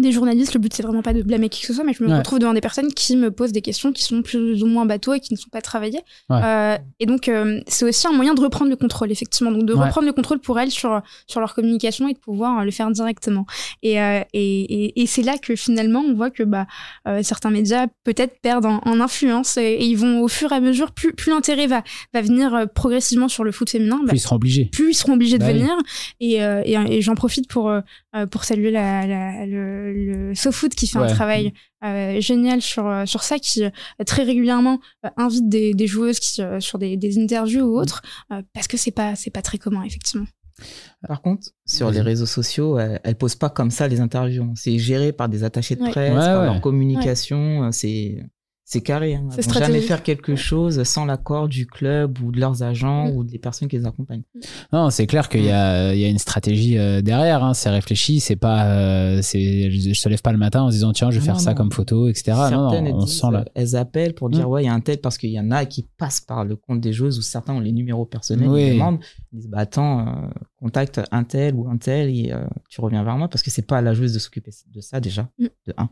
des journalistes, le but c'est vraiment pas de blâmer qui que ce soit, mais je me retrouve devant des personnes qui me posent des questions qui sont plus ou moins bateaux et qui ne sont pas travaillées. Euh, et donc euh, c'est aussi un moyen de reprendre le contrôle, effectivement, donc de reprendre le contrôle pour elles sur sur leur communication et de pouvoir le faire directement. Et euh, et, et, c'est là que finalement on voit que bah certains médias peut-être perdent en, influence et, ils vont au fur et à mesure plus plus l'intérêt va va venir progressivement sur le foot féminin,
bah, plus ils seront obligés,
plus ils seront obligés de bah venir. Et, et, j'en profite pour pour saluer la, la le le SoFoot qui fait un travail euh, génial sur euh, sur ça, qui euh, très régulièrement invite des, des joueuses qui sur des, des interviews ou autres, parce que c'est pas c'est pas très commun effectivement.
Par contre, sur les réseaux sociaux, elles, elles posent pas comme ça les interviews. C'est géré par des attachés de presse, par leur communication. C'est c'est carré. Hein. Ils vont jamais faire quelque chose sans l'accord du club ou de leurs agents mm. ou des personnes qui les accompagnent.
Non, c'est clair qu'il y, a, il y a une stratégie euh, derrière. Hein. C'est réfléchi. C'est pas, euh, c'est, je se lève pas le matin en se disant tiens, je vais faire ça comme photo, etc.
Certaines, non, on sent là. Elles appellent pour dire mm. ouais, il y a un tel parce qu'il y en a qui passent par le compte des joueuses ou certains ont les numéros personnels. Ils demandent, ils disent bah attends, euh, contacte un tel ou un tel et tu reviens vers moi parce que c'est pas à la joueuse de s'occuper de ça déjà mm. de un.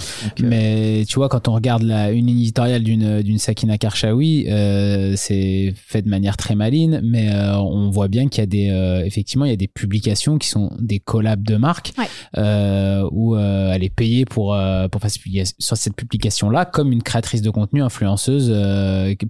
Euh, mais tu vois, quand on regarde la, une éditoriale d'une, d'une Sakina Karchaoui, euh, c'est fait de manière très maline, mais euh, on voit bien qu'il y a des, euh, effectivement, il y a des publications qui sont des collabs de marques où elle est payée pour, pour faire sur cette publication-là, comme une créatrice de contenu, influenceuse,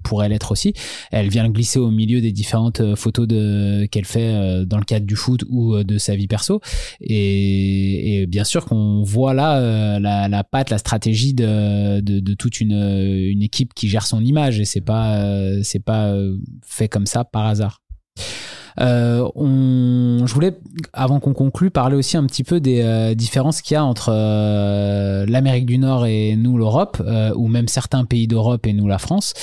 pourrait l'être aussi. Elle vient glisser au milieu des différentes photos de, qu'elle fait dans le cadre du foot ou de sa vie perso. Et, et bien sûr qu'on voit là la, la la stratégie de, toute une, une, équipe qui gère son image et c'est pas euh, c'est pas euh, fait comme ça par hasard. Euh, on, je voulais, avant qu'on conclue, parler aussi un petit peu des euh, différences qu'il y a entre euh, l'Amérique du Nord et nous, l'Europe, ou même certains pays d'Europe et nous, la France,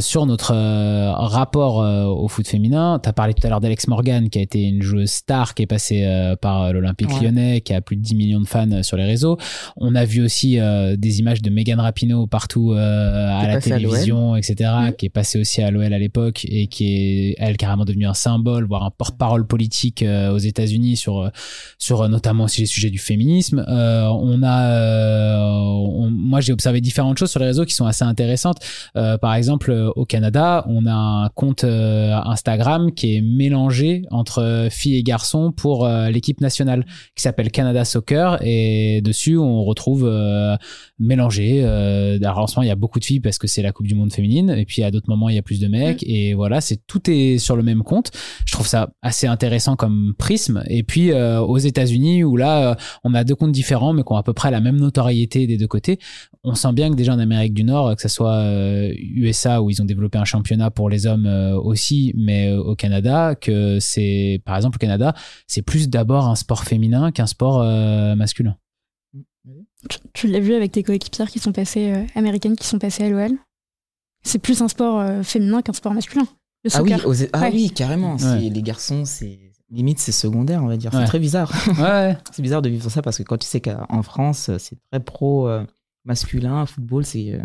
sur notre rapport au foot féminin. Tu as parlé tout à l'heure d'Alex Morgan, qui a été une joueuse star, qui est passée par l'Olympique lyonnais, qui a plus de 10 millions de fans sur les réseaux. On a vu aussi des images de Megan Rapinoe partout à la télévision, etc., mm. qui est passée aussi à l'OL à l'époque et qui est, elle, carrément devenue un symbole voir un porte-parole politique euh, aux États-Unis sur euh, sur euh, notamment aussi les sujets du féminisme. on a, moi j'ai observé différentes choses sur les réseaux qui sont assez intéressantes. par exemple, au Canada, on a un compte Instagram qui est mélangé entre filles et garçons pour l'équipe nationale qui s'appelle Canada Soccer et dessus on retrouve mélangé. alors en ce moment il y a beaucoup de filles parce que c'est la Coupe du Monde féminine et puis à d'autres moments il y a plus de mecs mmh. et voilà c'est tout est sur le même compte. Je trouve ça assez intéressant comme prisme. Et puis euh, aux États-Unis, où là, euh, on a deux comptes différents, mais qui ont à peu près la même notoriété des deux côtés, on sent bien que déjà en Amérique du Nord, que ce soit USA euh, où ils ont développé un championnat pour les hommes aussi, mais au Canada, que c'est, par exemple, au Canada, c'est plus d'abord un sport féminin qu'un sport masculin.
Tu, l'as vu avec tes coéquipières qui sont passées américaines, qui sont passées à l'OL C'est plus un sport féminin qu'un sport masculin
ah, oui, ah oui, carrément. Les garçons, c'est limite c'est secondaire, on va dire. C'est très bizarre. Ouais. c'est bizarre de vivre ça parce que quand tu sais qu'en France, c'est très pro euh, masculin, football, c'est euh,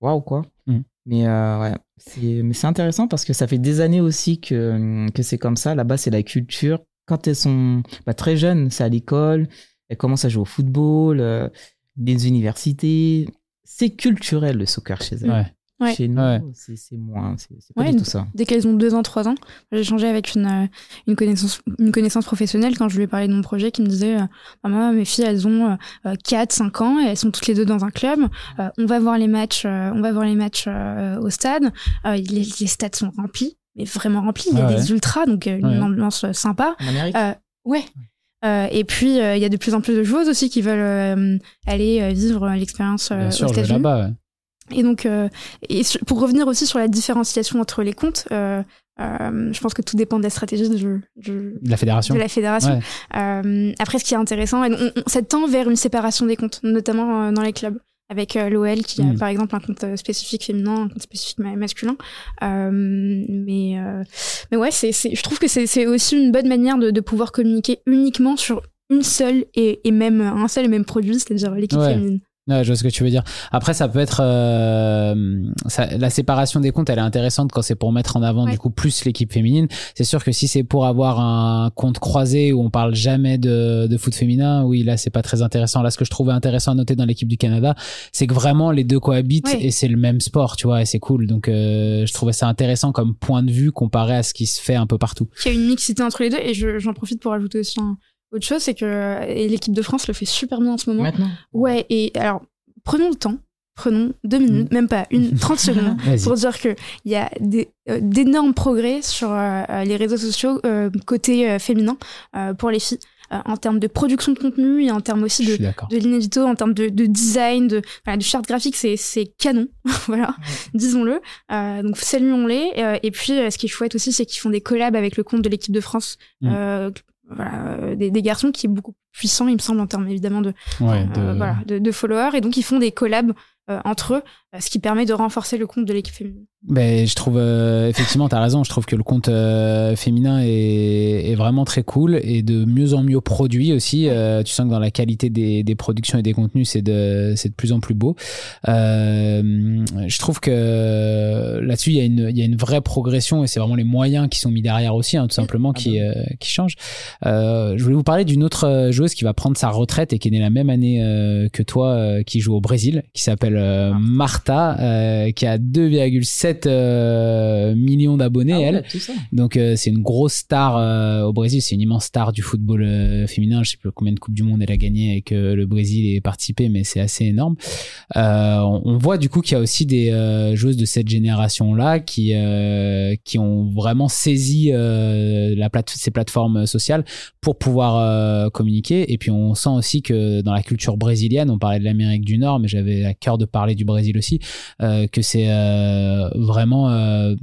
waouh quoi. Mm. Mais euh, ouais, c'est mais c'est intéressant parce que ça fait des années aussi que que c'est comme ça. Là-bas, c'est la culture. Quand elles sont bah, très jeunes, c'est à l'école, elles commencent à jouer au football, les universités. C'est culturel le soccer chez elles. Chez nous, c'est moins, c'est pas du tout ça.
Dès qu'elles ont deux ans, trois ans, j'ai échangé avec une, euh, une, connaissance, une connaissance professionnelle quand je lui ai parlé de mon projet qui me disait euh, Maman, mes filles, elles ont 4, euh, 5 ans et elles sont toutes les deux dans un club. on va voir les matchs, on va voir les matchs au stade. Les, les, stades sont remplis, mais vraiment remplis. Il y a des ultras, donc une ambiance sympa. ouais. Et puis, il y a de plus en plus de joueuses aussi qui veulent aller vivre l'expérience aux États-Unis. Et donc, euh, et pour revenir aussi sur la différenciation entre les comptes, euh, euh, je pense que tout dépend de la stratégie de,
de, la fédération.
De la fédération. Euh, après, ce qui est intéressant, on, on, tend vers une séparation des comptes, notamment euh, dans les clubs. Avec l'OL qui a mm. par exemple un compte spécifique féminin, un compte spécifique masculin. mais mais ouais, c'est je trouve que c'est aussi une bonne manière de, de pouvoir communiquer uniquement sur une seule et, et, même un seul et même produit, c'est-à-dire l'équipe féminine.
Ouais, je vois ce que tu veux dire. Après, ça peut être euh, ça, la séparation des comptes, elle est intéressante quand c'est pour mettre en avant du coup plus l'équipe féminine. C'est sûr que si c'est pour avoir un compte croisé où on parle jamais de, de foot féminin, oui là c'est pas très intéressant. Là, ce que je trouvais intéressant à noter dans l'équipe du Canada, c'est que vraiment les deux cohabitent et c'est le même sport, tu vois, et c'est cool. Donc euh, je trouvais ça intéressant comme point de vue comparé à ce qui se fait un peu partout.
Il y a une mixité entre les deux et j'en profite pour ajouter aussi un autre chose, c'est que l'équipe de France le fait super bien en ce moment.
Maintenant
Ouais, et alors, prenons le temps. Prenons deux minutes, mm. même pas une, 30 secondes, pour dire qu'il y a euh, d'énormes progrès sur euh, les réseaux sociaux euh, côté féminin pour les filles. en termes de production de contenu et en termes aussi de, de l'inédito, en termes de, design, de, de charte graphique, c'est canon, voilà, disons-le. donc saluons-les. et puis, ce qui est chouette aussi, c'est qu'ils font des collabs avec le compte de l'équipe de France, mm voilà, euh, des, des, garçons qui est beaucoup puissant, il me semble, en termes évidemment de,
ouais, euh,
de... voilà, de, de followers. Et donc, ils font des collabs euh, entre eux, ce qui permet de renforcer le compte de l'équipe féminine.
Ben, je trouve, euh, effectivement, tu as raison, je trouve que le compte féminin est, est, vraiment très cool et de mieux en mieux produit aussi. tu sens que dans la qualité des, des productions et des contenus, c'est de, de plus en plus beau. je trouve que là-dessus, il y, a une, y a une vraie progression et c'est vraiment les moyens qui sont mis derrière aussi, hein, tout simplement, ah qui, bah qui changent. je voulais vous parler d'une autre joueuse qui va prendre sa retraite et qui est née la même année que toi, qui joue au Brésil, qui s'appelle euh, Martha, euh, qui a 2,7 euh, millions d'abonnés, ah elle. Donc c'est une grosse star au Brésil, c'est une immense star du football féminin. Je sais plus combien de coupes du monde elle a gagné et que le Brésil ait participé, mais c'est assez énorme. on, voit du coup qu'il y a aussi des joueuses de cette génération-là qui qui ont vraiment saisi la plate ces plateformes sociales pour pouvoir communiquer. Et puis on sent aussi que dans la culture brésilienne, on parlait de l'Amérique du Nord, mais j'avais à cœur de parler du Brésil aussi, euh, que c'est euh, vraiment euh,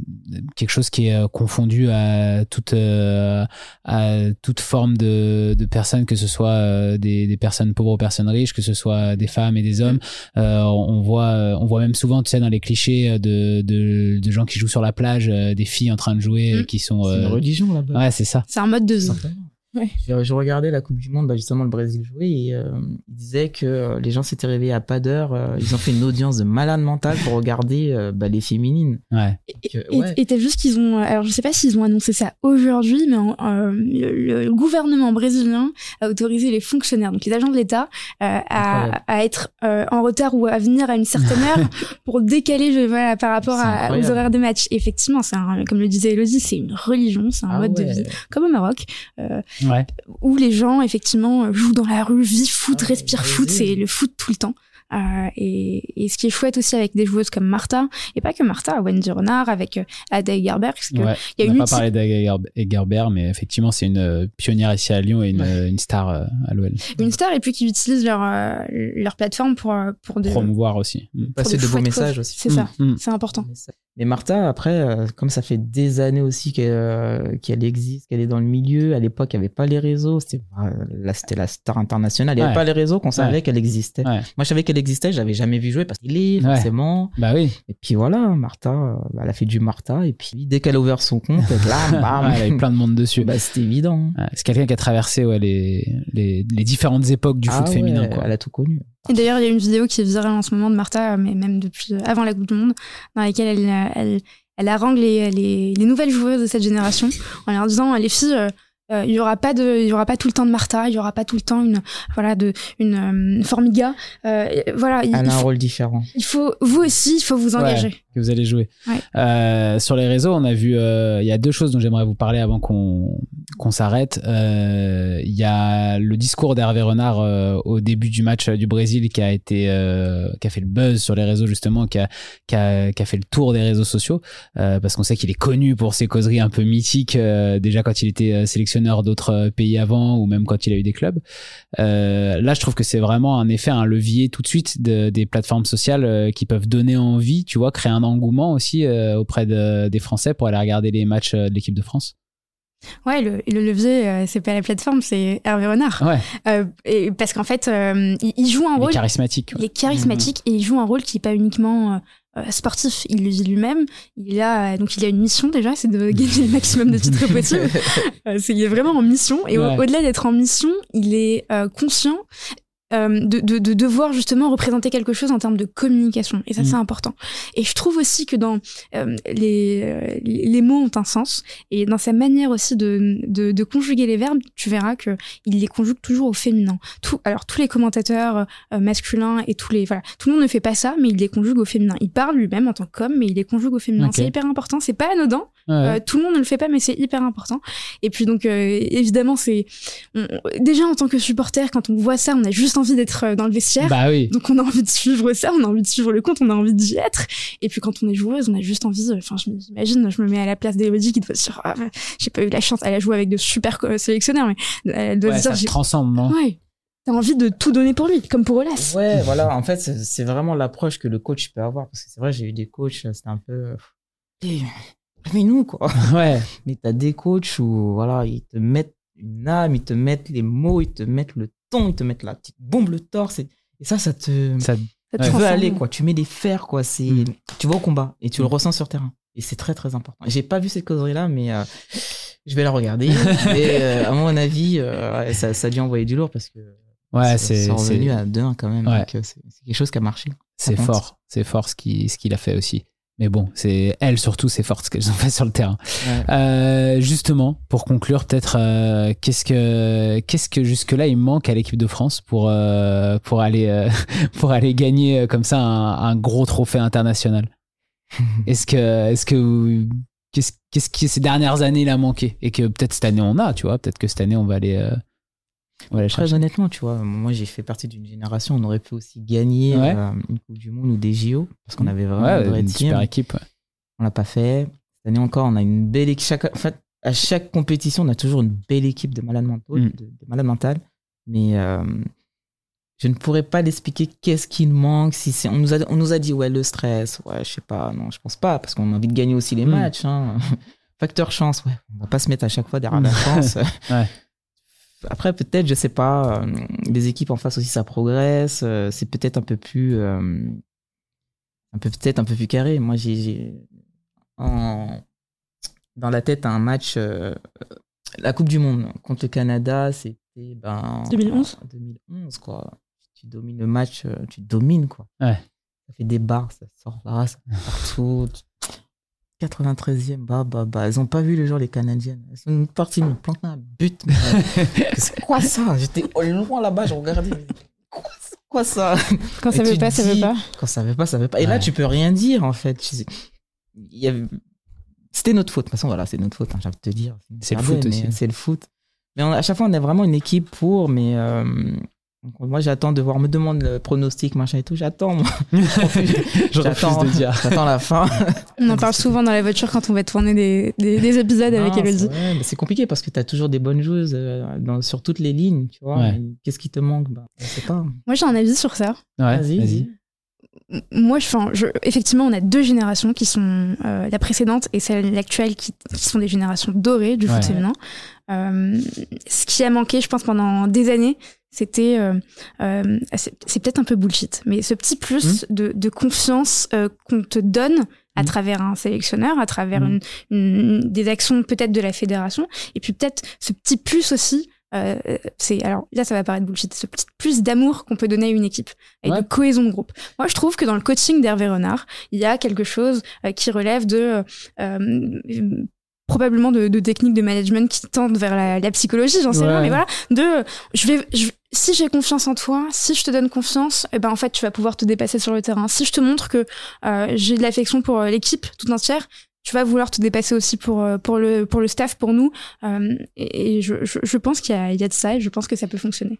quelque chose qui est confondu à toute, à toute forme de, de, personnes, que ce soit des, des, personnes pauvres ou personnes riches, que ce soit des femmes et des hommes. on, voit, on voit même souvent, tu sais, dans les clichés de, de, de gens qui jouent sur la plage, des filles en train de jouer mm. qui sont.
C'est une religion là-bas.
Ouais, c'est ça.
C'est un mode de vie.
Ouais. Je, regardais la Coupe du Monde, bah justement le Brésil jouer, et euh, il disait que euh, les gens s'étaient réveillés à pas d'heure. Euh, ils ont fait une audience de malade mental pour regarder euh, bah, les féminines.
Ouais.
Et t'as juste qu'ils ont, alors je sais pas s'ils ont annoncé ça aujourd'hui, mais le, gouvernement brésilien a autorisé les fonctionnaires, donc les agents de l'État, à, à, être en retard ou à venir à une certaine heure pour décaler voilà, par rapport à, aux horaires des matchs. effectivement, c'est comme le disait Elodie, c'est une religion, c'est un ah mode de vie, comme au Maroc où les gens effectivement jouent dans la rue, vivent foot, ah respirent foot, c'est le foot tout le temps. Euh, et, et, ce qui est chouette aussi avec des joueuses comme Martha, et pas que Martha, Wendy Renard, avec euh, Ada Egerberg. Parce que
ouais,
y a
on n'a pas parlé d'Ada Egerberg, mais effectivement, c'est une euh, pionnière ici à Lyon et une, une star à l'OL.
Une star, et puis qui utilise leur, leur plateforme pour, pour de,
promouvoir aussi.
Passer de beaux messages aussi.
C'est ça, mm, mm. c'est important.
Mais Martha, après, comme ça fait des années aussi qu'elle qu'elle existe, qu'elle est dans le milieu, à l'époque, il n'y avait pas les réseaux. C'était là, c'était la star internationale. Il n'y avait pas les réseaux qu'on savait qu'elle existait. Moi, je savais qu'elle existait, j'avais jamais vu jouer parce qu'il est forcément.
Bah oui.
Et puis voilà, Martha, euh, elle a fait du Martha et puis dès qu'elle a ouvert son compte, là, bam,
elle avait plein de monde dessus.
Bah c'était évident.
c'est quelqu'un qui a traversé ouais, les, les, les différentes époques du foot ah féminin. Quoi.
Elle a tout connu.
Et d'ailleurs, il y a une vidéo qui est virale en ce moment de Martha, mais même depuis avant la Coupe du Monde, dans laquelle elle, elle, elle harangue les, les, les nouvelles joueuses de cette génération en leur disant les filles euh, euh, il y aura pas de il y aura pas tout le temps de Martha il y aura pas tout le temps une voilà de une euh, Formiga. Euh, voilà
elle a un rôle différent.
il faut vous aussi il faut vous engager
que vous allez jouer. Euh, sur les réseaux, on a vu, euh, il y a deux choses dont j'aimerais vous parler avant qu'on qu'on s'arrête. Euh, il y a le discours d'Hervé Renard au début du match du Brésil qui a été, qui a fait le buzz sur les réseaux justement, qui a, qui a, qui a fait le tour des réseaux sociaux, parce qu'on sait qu'il est connu pour ses causeries un peu mythiques, déjà quand il était sélectionneur d'autres pays avant ou même quand il a eu des clubs. là, je trouve que c'est vraiment un effet, un levier tout de suite de, des plateformes sociales qui peuvent donner envie, tu vois, créer un engouement aussi euh, auprès des Français pour aller regarder les matchs euh, de l'équipe de France
Ouais, le, le levier, euh, c'est pas la plateforme, c'est Hervé Renard.
Ouais.
Euh, et parce qu'en fait, euh, il, joue un rôle.
Il est charismatique.
Il est charismatique et il joue un rôle qui est pas uniquement sportif. Il le dit lui-même. Il a donc il a une mission déjà, c'est de gagner le maximum de titres possible. c'est il est vraiment en mission et au-delà d'être en mission, il est conscient euh, de, de, de, devoir justement représenter quelque chose en termes de communication. Et ça, c'est mm. important. Et je trouve aussi que dans euh, les, euh, les mots ont un sens et dans sa manière aussi de, de, de conjuguer les verbes, tu verras que il les conjugue toujours au féminin. Tout, alors tous les commentateurs masculins et tous les voilà, tout le monde ne fait pas ça, mais il les conjugue au féminin. Il parle lui-même en tant qu'homme, mais il les conjugue au féminin. C'est hyper important. C'est pas anodin. Tout le monde ne le fait pas, mais c'est hyper important. Et puis donc évidemment, c'est déjà en tant que supporter, quand on voit ça, on a juste envie d'être euh, dans le vestiaire.
Bah oui.
Donc on a envie de suivre ça, on a envie de suivre le compte, on a envie d'y être. Et puis quand on est joueuse, on a juste envie. Enfin, j'imagine, je me mets à la place d'Elodie qui doit se dire, ah, j'ai pas eu la chance. Elle a joué avec de super sélectionneurs, mais elle doit
ouais,
dire,
ça se non?
Ouais. T'as envie de tout donner pour lui, comme pour Olas.
Ouais, voilà. En fait, c'est vraiment l'approche que le coach peut avoir. Parce que c'est vrai, j'ai eu des coachs, c'était un peu. Mais nous, quoi.
Ouais.
Mais t'as des coachs où, voilà, ils te mettent une âme, ils te mettent les mots, ils te mettent le ils te mettent la petite bombe le torse. Et, ça, ça te. Ça, te veut aller, quoi. Tu mets des fers, quoi. C'est, mm. Tu vas au combat et tu le mm. ressens sur terrain. Et c'est très, très important. J'ai pas vu cette causerie-là, mais euh, je vais la regarder. et euh, à mon avis, euh, ça, ça a dû envoyer du lourd parce que.
Ouais, c'est
revenu à 2 quand même. c'est quelque chose qui a marché.
C'est fort. C'est fort ce qu'il ce qu'il a fait aussi. Mais bon, c'est elle surtout, c'est fort ce qu'elles ont fait sur le terrain. Euh, justement, pour conclure, peut-être, euh, qu'est-ce que qu'est-ce que jusque là il manque à l'équipe de France pour euh, pour aller pour aller gagner comme ça un, gros trophée international? Est-ce que est-ce que qu'est-ce qu'est-ce qui ces dernières années il a manqué? Et que peut-être cette année on a, tu vois, peut-être que cette année on va aller
Très honnêtement, tu vois, moi j'ai fait partie d'une génération, on aurait pu aussi gagner euh, une Coupe du Monde ou des JO, parce qu'on avait vraiment
une super équipe.
On l'a pas fait. Cette année encore, on a une belle équipe. En fait, à chaque compétition, on a toujours une belle équipe de malades mentaux, mm. de, malades mentales. Mais euh, je ne pourrais pas l'expliquer qu'est-ce qui manque. Si on, nous a, on nous a dit, ouais, le stress, ouais, je sais pas, non, je pense pas, parce qu'on a envie de gagner aussi les mm. matchs. Hein. Facteur chance, ouais, on va pas se mettre à chaque fois derrière la chance. ouais. Après, peut-être, je sais pas, euh, les équipes en face aussi, ça progresse. Euh, c'est peut-être un peu plus. Euh, un peu, peut-être un peu plus carré. Moi, j'ai. Dans la tête, un match. la Coupe du Monde contre le Canada, c'était. Ben,
2011
2011, quoi. Tu domines le match, tu domines, quoi.
Ouais.
Ça fait des barres, ça sort là, ça partout. 93e, bah, bah, bah, elles ont pas vu le jour, les Canadiennes. Elles sont parties me planter un but. c'est quoi ça? J'étais loin là-bas, je regardais. Quoi, ça?
Quand ça veut pas, ça veut pas.
Quand ça veut pas, ça veut pas. Et là, tu peux rien dire, en fait. C'était notre faute. De toute façon, voilà, c'est notre faute, hein, j'ai envie de te dire.
C'est le foot aussi.
C'est le foot. Mais à chaque fois, on a vraiment une équipe pour, mais euh, moi, j'attends de voir, on me demande le pronostic, machin et tout. J'attends, moi.
J'attends de dire.
J'attends la fin.
On en parle souvent dans la voiture quand on va tourner des, des, épisodes avec Elodie.
C'est compliqué parce que tu as toujours des bonnes joueuses euh, dans, sur toutes les lignes, tu vois. Qu'est-ce qui te manque? Bah, pas.
Moi, j'ai un avis sur ça.
vas-y. Vas
moi, je, je, effectivement, on a deux générations qui sont euh, la précédente et celle actuelle qui, qui, sont des générations dorées du foot féminin. Euh, ce qui a manqué, je pense, pendant des années, c'était, euh, euh c'est peut-être un peu bullshit, mais ce petit plus mmh. de, de, confiance euh, qu'on te donne à mmh. travers un sélectionneur, à travers mmh. une, une, des actions peut-être de la fédération, et puis peut-être ce petit plus aussi euh, c'est alors là ça va paraître bullshit ce petit plus d'amour qu'on peut donner à une équipe et de cohésion de groupe. Moi je trouve que dans le coaching d'Hervé Renard il y a quelque chose qui relève de euh, probablement de, de, techniques de management qui tendent vers la, la psychologie, j'en sais rien, mais voilà, de je vais, si j'ai confiance en toi, si je te donne confiance, et eh ben en fait tu vas pouvoir te dépasser sur le terrain. Si je te montre que euh, j'ai de l'affection pour euh, l'équipe toute entière, tu vas vouloir te dépasser aussi pour euh, pour le pour le staff, pour nous. Euh, et, je, je, je, pense qu'il y a il y a de ça et je pense que ça peut fonctionner.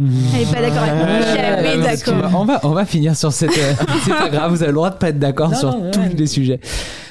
Elle est pas d'accord avec moi. d'accord.
On va, on va finir sur cette. Euh, c'est pas grave, vous avez le droit de pas être d'accord sur tous les sujets.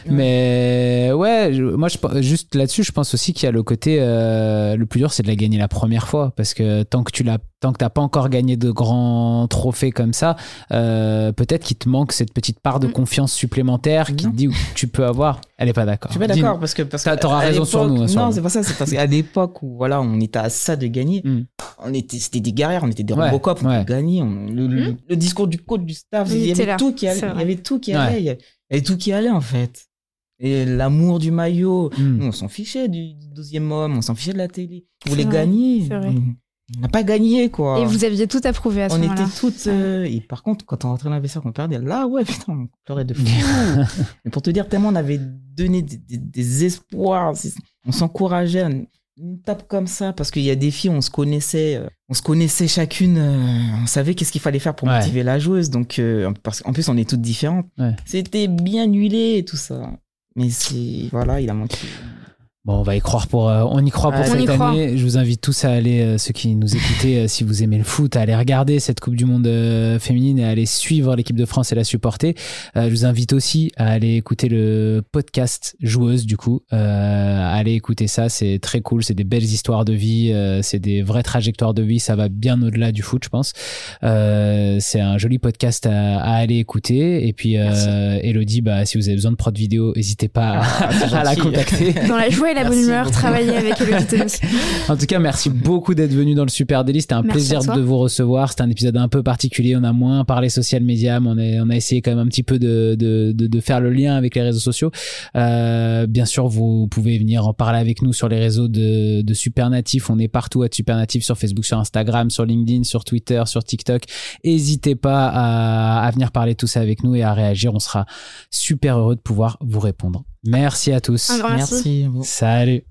Mais ouais, moi, je, juste là-dessus, je pense aussi qu'il y a le côté. Euh, le plus dur, c'est de la gagner la première fois. Parce que tant que tu l'as tant que t'as pas encore gagné de grands trophées comme ça, euh, peut-être qu'il te manque cette petite part de mm. confiance supplémentaire qui te dit où tu peux avoir. Elle est pas d'accord.
Je suis pas d'accord parce que parce que
t'auras raison sur nous. Hein,
non, c'est pas ça. C'est parce qu'à l'époque où voilà, on était à ça de gagner, mm. on était, c'était des guerrières, on était des ouais, Robocop, on gagnait. Mm. le, discours du coach, du staff, il y avait tout qui allait. Il y avait tout qui allait. Il y avait tout qui allait en fait. Et l'amour du maillot, on s'en fichait du deuxième homme, on s'en fichait de la télé. On voulait gagner. On n'a pas gagné quoi.
Et vous aviez tout approuvé à ce moment-là.
On était toutes. Euh, et par contre, quand on rentrait dans l'investisseur, qu'on perdait, là ouais putain, on pleurait de fou. Mais pour te dire tellement on avait donné des, espoirs, on s'encourageait. Une tape comme ça parce qu'il y a des filles, on se connaissait, euh, on se connaissait chacune, euh, on savait qu'est-ce qu'il fallait faire pour motiver la joueuse. Donc parce qu'en plus on est toutes différentes. C'était bien huilé et tout ça. Mais c'est voilà, il a manqué.
Bon, on va y croire pour, euh, on y croit pour cette année. Je vous invite tous à aller, euh, ceux qui nous écoutez, euh, si vous aimez le foot, à aller regarder cette Coupe du Monde féminine et à aller suivre l'équipe de France et la supporter. je vous invite aussi à aller écouter le podcast Joueuse, du coup. allez écouter ça, c'est très cool. C'est des belles histoires de vie, c'est des vraies trajectoires de vie. Ça va bien au-delà du foot, je pense. c'est un joli podcast à, aller écouter. Et puis, Elodie, bah, si vous avez besoin de prod vidéo, n'hésitez pas à, ah, la contacter.
Dans la joie la bonne humeur, travailler avec Elodie
En tout cas, merci beaucoup d'être venu dans le Super Délice. C'était un plaisir de vous recevoir. C'était un épisode un peu particulier. On a moins parlé social media, mais on, est, on a essayé quand même un petit peu de, de, de, faire le lien avec les réseaux sociaux. Euh, bien sûr, vous pouvez venir en parler avec nous sur les réseaux de, de Super Natif. On est partout à Super Natif sur Facebook, sur Instagram, sur LinkedIn, sur Twitter, sur TikTok. N'hésitez pas à, à venir parler tout ça avec nous et à réagir. On sera super heureux de pouvoir vous répondre. Merci à tous.
Un grand
merci.
merci.
Salut.